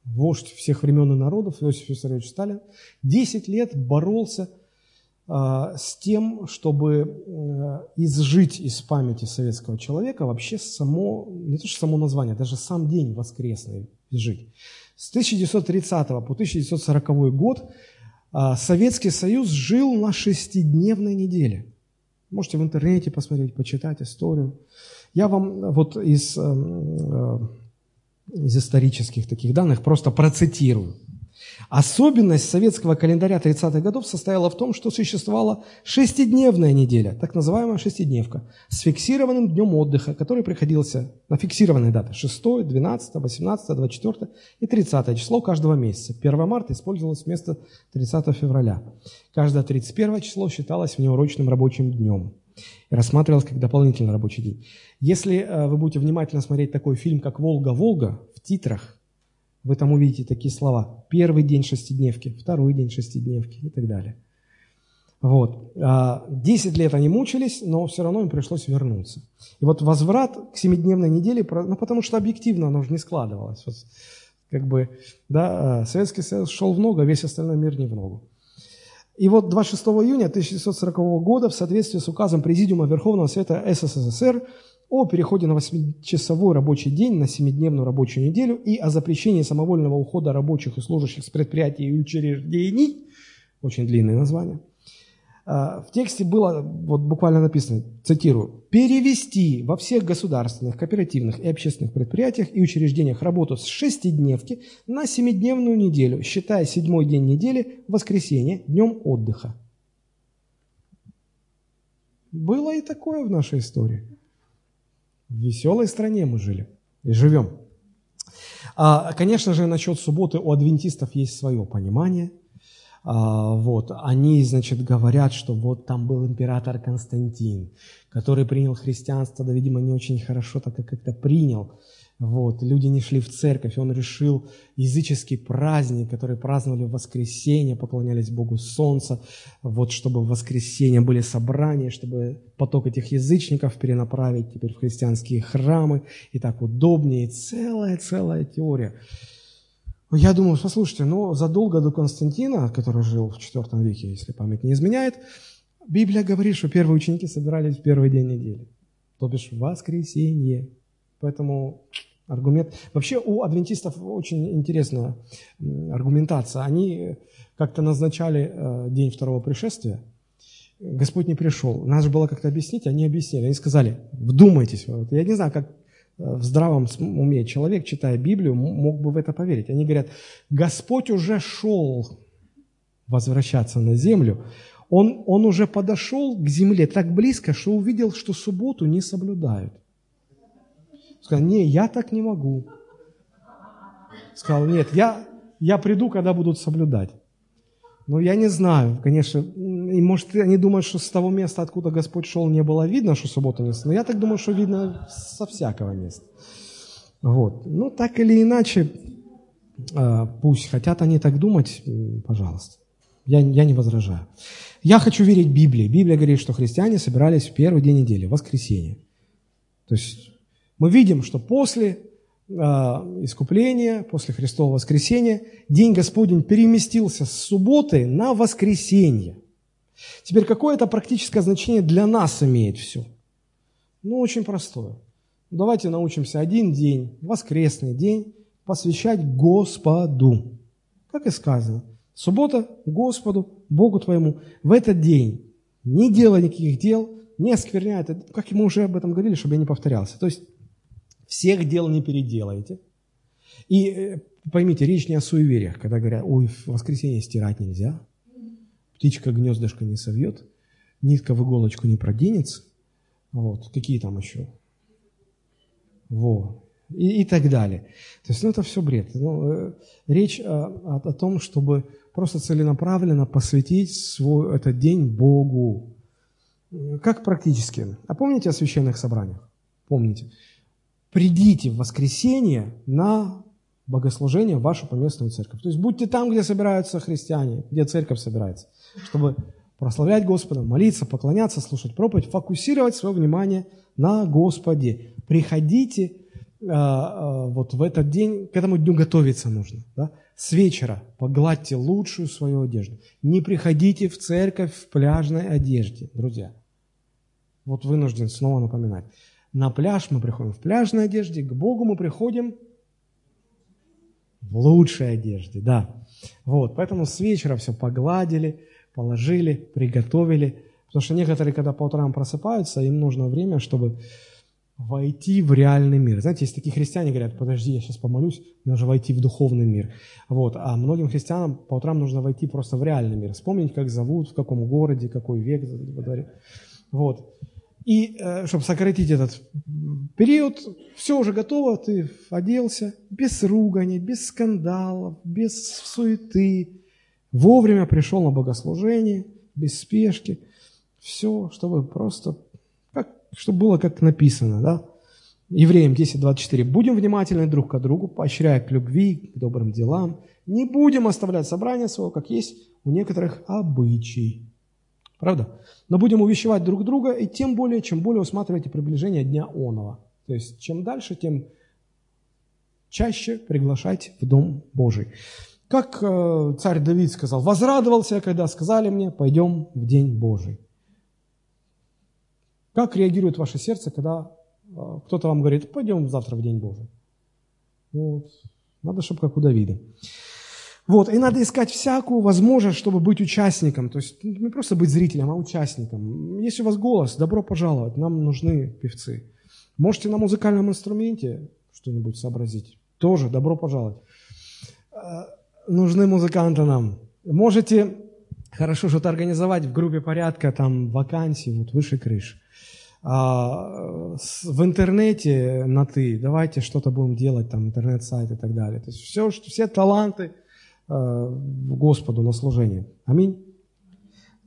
вождь всех времен и народов, Иосиф Виссарионович Сталин, 10 лет боролся с тем, чтобы э, изжить из памяти советского человека вообще само, не то что само название, даже сам день воскресный изжить. С 1930 по 1940 год а, Советский Союз жил на шестидневной неделе. Можете в интернете посмотреть, почитать историю. Я вам вот из, э, э, из исторических таких данных просто процитирую. Особенность советского календаря 30-х годов состояла в том, что существовала шестидневная неделя, так называемая шестидневка, с фиксированным днем отдыха, который приходился на фиксированные даты 6, 12, 18, 24 и 30 число каждого месяца. 1 марта использовалось вместо 30 февраля. Каждое 31 число считалось внеурочным рабочим днем и рассматривалось как дополнительный рабочий день. Если э, вы будете внимательно смотреть такой фильм, как «Волга-Волга», в титрах вы там увидите такие слова. Первый день шестидневки, второй день шестидневки и так далее. Вот. А, десять лет они мучились, но все равно им пришлось вернуться. И вот возврат к семидневной неделе, ну потому что объективно оно уже не складывалось. Вот, как бы, да, а, Советский Союз шел в ногу, а весь остальной мир не в ногу. И вот 26 июня 1940 года в соответствии с указом Президиума Верховного Совета СССР о переходе на 8-часовой рабочий день на 7-дневную рабочую неделю и о запрещении самовольного ухода рабочих и служащих с предприятий и учреждений, очень длинное название, а, в тексте было вот буквально написано, цитирую, «перевести во всех государственных, кооперативных и общественных предприятиях и учреждениях работу с шестидневки на семидневную неделю, считая седьмой день недели, воскресенье, днем отдыха». Было и такое в нашей истории. В веселой стране мы жили и живем. А, конечно же, насчет субботы у адвентистов есть свое понимание. А, вот, они, значит, говорят, что вот там был император Константин, который принял христианство, да, видимо, не очень хорошо, так как как-то принял. Вот, люди не шли в церковь, и он решил языческий праздник, который праздновали в воскресенье, поклонялись Богу Солнца, вот, чтобы в воскресенье были собрания, чтобы поток этих язычников перенаправить теперь в христианские храмы, и так удобнее, целая-целая теория. Я думаю, послушайте, ну, задолго до Константина, который жил в IV веке, если память не изменяет, Библия говорит, что первые ученики собирались в первый день недели, то бишь в воскресенье. Поэтому аргумент. Вообще у адвентистов очень интересная аргументация. Они как-то назначали э, день второго пришествия, Господь не пришел. Нас же было как-то объяснить, они объяснили. Они сказали, вдумайтесь. Вот. Я не знаю, как э, в здравом уме человек, читая Библию, мог бы в это поверить. Они говорят, Господь уже шел возвращаться на землю. Он, он уже подошел к земле так близко, что увидел, что субботу не соблюдают. Сказал, не, я так не могу. Сказал, нет, я, я приду, когда будут соблюдать. Ну, я не знаю, конечно, и может, они думают, что с того места, откуда Господь шел, не было видно, что суббота не Но я так думаю, что видно со всякого места. Вот. Ну, так или иначе, а, пусть хотят они так думать, пожалуйста. Я, я не возражаю. Я хочу верить Библии. Библия говорит, что христиане собирались в первый день недели, воскресенье. То есть мы видим, что после а, искупления, после Христового воскресения, День Господень переместился с субботы на воскресенье. Теперь какое это практическое значение для нас имеет все? Ну, очень простое. Давайте научимся один день, воскресный день, посвящать Господу. Как и сказано, суббота Господу, Богу твоему. В этот день не делай никаких дел, не оскверняй это, как мы уже об этом говорили, чтобы я не повторялся. То есть всех дел не переделаете. И э, поймите, речь не о суевериях, когда говорят, ой, в воскресенье стирать нельзя, птичка гнездышко не совьет, нитка в иголочку не проденется, вот, какие там еще? Во. И, и так далее. То есть, ну, это все бред. Ну, э, речь о, о, о том, чтобы просто целенаправленно посвятить свой этот день Богу. Как практически? А помните о священных собраниях? Помните придите в воскресенье на богослужение в вашу поместную церковь. То есть будьте там, где собираются христиане, где церковь собирается, чтобы прославлять Господа, молиться, поклоняться, слушать проповедь, фокусировать свое внимание на Господе. Приходите э, э, вот в этот день, к этому дню готовиться нужно. Да? С вечера погладьте лучшую свою одежду. Не приходите в церковь в пляжной одежде, друзья. Вот вынужден снова напоминать. На пляж мы приходим в пляжной одежде, к Богу мы приходим в лучшей одежде, да. Вот, поэтому с вечера все погладили, положили, приготовили. Потому что некоторые, когда по утрам просыпаются, им нужно время, чтобы войти в реальный мир. Знаете, есть такие христиане, говорят, подожди, я сейчас помолюсь, мне нужно войти в духовный мир. Вот. А многим христианам по утрам нужно войти просто в реальный мир, вспомнить, как зовут, в каком городе, какой век. Вот. И э, чтобы сократить этот период, все уже готово, ты оделся, без ругани, без скандалов, без суеты, вовремя пришел на богослужение, без спешки, все, чтобы просто, как, чтобы было как написано, да? Евреям 10.24. «Будем внимательны друг к другу, поощряя к любви, к добрым делам. Не будем оставлять собрание своего, как есть у некоторых обычай». Правда? Но будем увещевать друг друга, и тем более, чем более усматриваете приближение Дня Онова. То есть, чем дальше, тем чаще приглашать в Дом Божий. Как э, царь Давид сказал, возрадовался, когда сказали мне, пойдем в День Божий. Как реагирует ваше сердце, когда э, кто-то вам говорит, пойдем завтра в День Божий? Вот. Надо, чтобы как у Давида. Вот, и надо искать всякую возможность, чтобы быть участником. То есть не просто быть зрителем, а участником. Если у вас голос, добро пожаловать, нам нужны певцы. Можете на музыкальном инструменте что-нибудь сообразить? Тоже добро пожаловать. Э, нужны музыканты нам. Можете хорошо что-то организовать в группе порядка, там вакансии, вот выше крыши. А, в интернете на ты, давайте что-то будем делать, там интернет-сайт и так далее. То есть все, что, все таланты, Господу на служение. Аминь.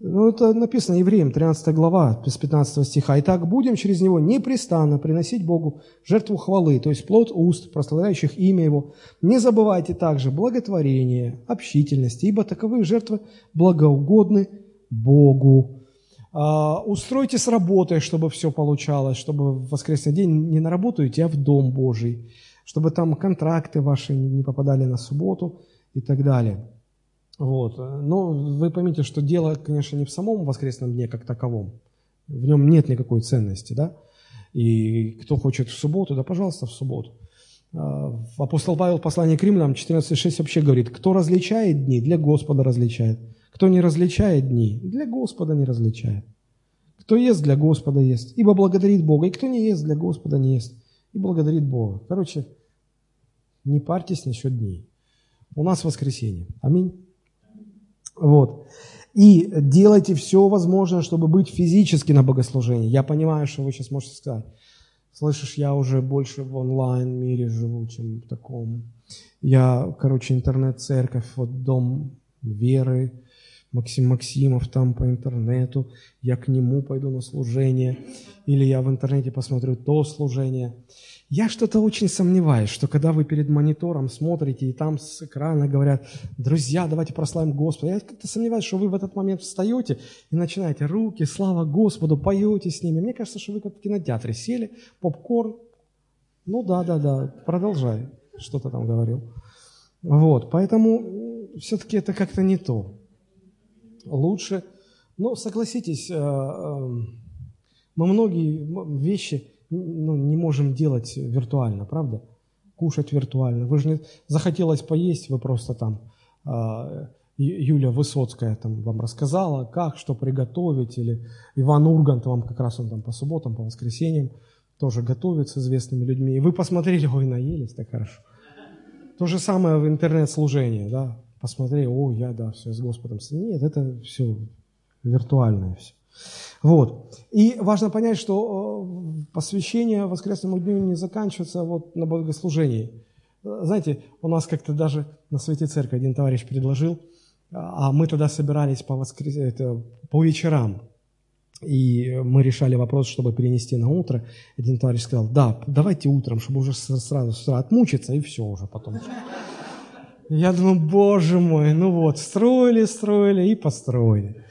Ну, это написано Евреям, 13 глава, с 15 стиха. «Итак, будем через него непрестанно приносить Богу жертву хвалы, то есть плод уст, прославляющих имя Его. Не забывайте также благотворение, общительности, ибо таковые жертвы благоугодны Богу». А, устройте с работой, чтобы все получалось, чтобы в воскресный день не на работу идти, а в Дом Божий, чтобы там контракты ваши не попадали на субботу – и так далее. Вот. Но вы поймите, что дело, конечно, не в самом воскресном дне как таковом. В нем нет никакой ценности, да? И кто хочет в субботу, да, пожалуйста, в субботу. Апостол Павел в послании к Римлянам 14.6 вообще говорит, кто различает дни, для Господа различает. Кто не различает дни, для Господа не различает. Кто ест, для Господа ест, ибо благодарит Бога. И кто не ест, для Господа не ест, и благодарит Бога. Короче, не парьтесь насчет дней. У нас воскресенье. Аминь. Вот. И делайте все возможное, чтобы быть физически на богослужении. Я понимаю, что вы сейчас можете сказать, слышишь, я уже больше в онлайн-мире живу, чем в таком. Я, короче, интернет-церковь, вот дом веры, Максим Максимов там по интернету, я к нему пойду на служение, или я в интернете посмотрю то служение. Я что-то очень сомневаюсь, что когда вы перед монитором смотрите, и там с экрана говорят, друзья, давайте прославим Господа, я как-то сомневаюсь, что вы в этот момент встаете и начинаете руки, слава Господу, поете с ними. Мне кажется, что вы как в кинотеатре сели, попкорн, ну да, да, да, продолжай, что-то там говорил. Вот, поэтому все-таки это как-то не то лучше. Но согласитесь, э, э, мы многие вещи ну, не можем делать виртуально, правда? Кушать виртуально. Вы же не захотелось поесть, вы просто там э, Юля Высоцкая там вам рассказала, как, что приготовить, или Иван Ургант вам как раз он там по субботам, по воскресеньям тоже готовит с известными людьми. И вы посмотрели, ой, наелись, так хорошо. То же самое в интернет-служении, да посмотрели, о, я, да, все с Господом. Нет, это все виртуальное все. Вот. И важно понять, что э, посвящение воскресному дню не заканчивается вот на богослужении. Знаете, у нас как-то даже на Святой Церкви один товарищ предложил, а мы тогда собирались по, воскрес... это, по вечерам, и мы решали вопрос, чтобы перенести на утро. Один товарищ сказал, да, давайте утром, чтобы уже сразу с отмучиться, и все уже потом. Я думаю, боже мой, ну вот, строили, строили и построили.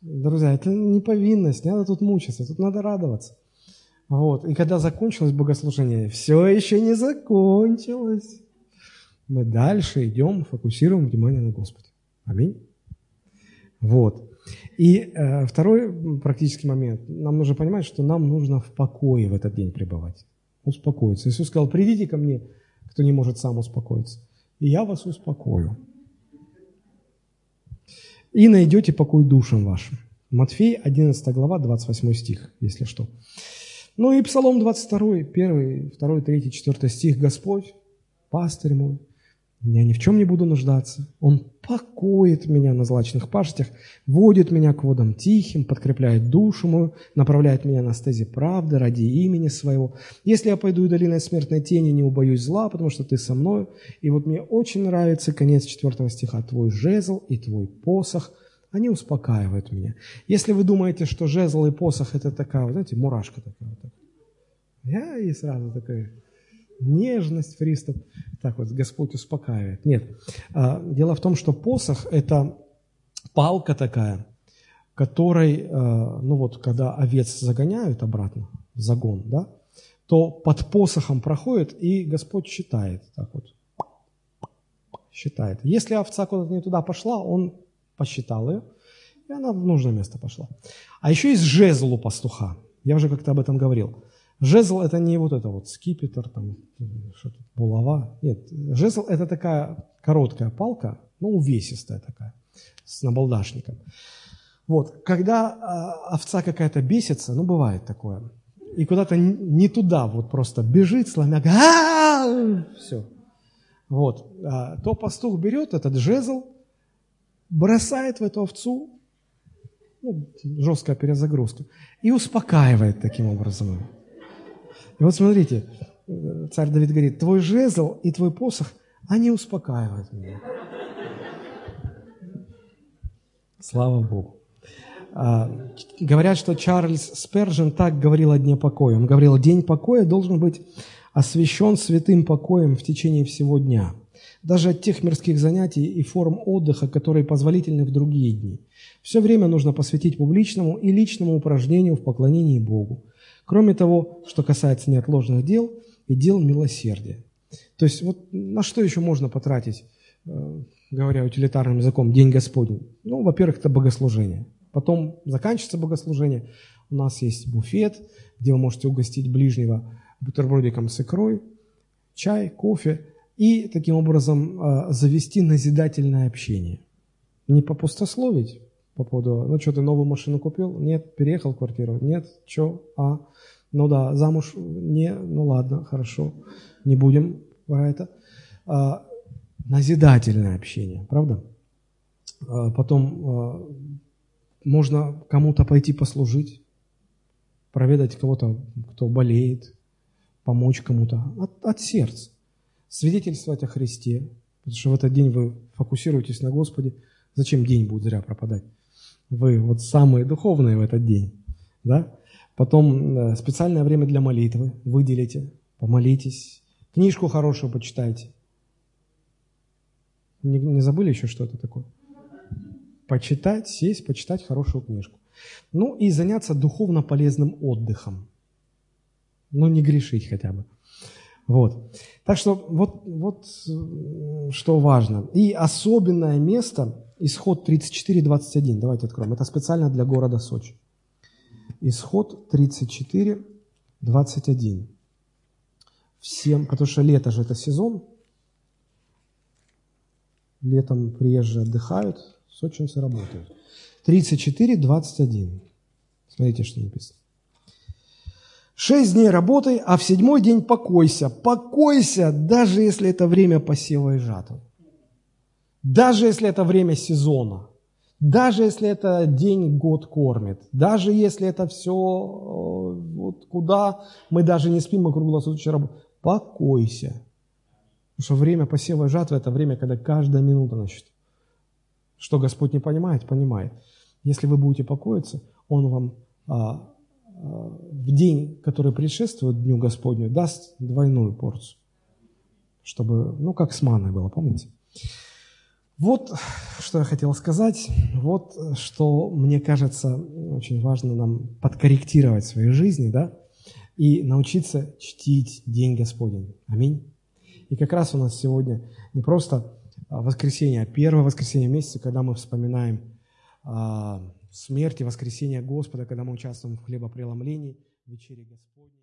Друзья, это не повинность, не надо тут мучиться, тут надо радоваться. Вот. И когда закончилось богослужение, все еще не закончилось. Мы дальше идем, фокусируем внимание на Господе. Аминь. Вот. И э, второй практический момент. Нам нужно понимать, что нам нужно в покое в этот день пребывать. Успокоиться. Иисус сказал, придите ко мне, кто не может сам успокоиться. И я вас успокою. И найдете покой душам вашим. Матфей, 11 глава, 28 стих, если что. Ну и Псалом 22, 1, 2, 3, 4 стих. Господь, пастырь мой, я ни в чем не буду нуждаться. Он покоит меня на злачных пашетях, водит меня к водам тихим, подкрепляет душу мою, направляет меня на стези правды ради имени своего. Если я пойду и долиной смертной тени, не убоюсь зла, потому что ты со мною. И вот мне очень нравится конец четвертого стиха. Твой жезл и твой посох, они успокаивают меня. Если вы думаете, что жезл и посох это такая, знаете, мурашка такая, вот я и сразу такая, нежность, приступ. Так вот, Господь успокаивает. Нет. А, дело в том, что посох – это палка такая, которой, а, ну вот, когда овец загоняют обратно в загон, да, то под посохом проходит, и Господь считает, так вот, считает. Если овца куда-то не туда пошла, он посчитал ее, и она в нужное место пошла. А еще есть жезл у пастуха. Я уже как-то об этом говорил. Жезл – это не вот это вот скипетр, там, что-то, булава. Нет, жезл – это такая короткая палка, ну, увесистая такая, с набалдашником. Вот, когда а, овца какая-то бесится, ну, бывает такое, и куда-то не туда вот просто бежит, сломя, все. Вот, а, то пастух берет этот жезл, бросает в эту овцу, ну, жесткая перезагрузка, и успокаивает таким образом. И вот смотрите, царь Давид говорит, твой жезл и твой посох, они успокаивают меня. Слава Богу. А, говорят, что Чарльз Спержен так говорил о Дне покоя. Он говорил, день покоя должен быть освящен святым покоем в течение всего дня. Даже от тех мирских занятий и форм отдыха, которые позволительны в другие дни. Все время нужно посвятить публичному и личному упражнению в поклонении Богу. Кроме того, что касается неотложных дел и дел милосердия. То есть вот на что еще можно потратить, э, говоря утилитарным языком, День Господень? Ну, во-первых, это богослужение. Потом заканчивается богослужение, у нас есть буфет, где вы можете угостить ближнего бутербродиком с икрой, чай, кофе и таким образом а, завести назидательное общение. Не попустословить по поводу, ну что, ты новую машину купил? Нет, переехал в квартиру? Нет, что? А, ну да, замуж? Не, ну ладно, хорошо, не будем про это. А, назидательное общение, правда? А, потом а, можно кому-то пойти послужить, проведать кого-то, кто болеет, помочь кому-то от, от сердца, свидетельствовать о Христе, потому что в этот день вы фокусируетесь на Господе. Зачем день будет зря пропадать? Вы вот самые духовные в этот день, да? Потом э, специальное время для молитвы выделите, помолитесь, книжку хорошую почитайте. Не, не забыли еще что-то такое? Почитать, сесть, почитать хорошую книжку. Ну и заняться духовно полезным отдыхом. Ну, не грешить хотя бы. Вот. Так что вот, вот что важно. И особенное место, исход 34.21, давайте откроем. Это специально для города Сочи. Исход 34.21. Всем, потому что лето же это сезон. Летом приезжие отдыхают, сочинцы работают. 34.21. Смотрите, что написано. Шесть дней работай, а в седьмой день покойся. Покойся, даже если это время посева и жатвы. Даже если это время сезона. Даже если это день год кормит. Даже если это все, э, вот куда мы даже не спим, мы круглосуточно работаем. Покойся. Потому что время посева и жатвы – это время, когда каждая минута на счету. Что Господь не понимает, понимает. Если вы будете покоиться, Он вам а, в день, который предшествует Дню Господню, даст двойную порцию. Чтобы, ну, как с маной было, помните? Вот, что я хотел сказать. Вот, что, мне кажется, очень важно нам подкорректировать в своей жизни, да, и научиться чтить День Господень. Аминь. И как раз у нас сегодня не просто воскресенье, а первое воскресенье месяца, когда мы вспоминаем а, смерти, воскресения Господа, когда мы участвуем в хлебопреломлении, вечере Господней.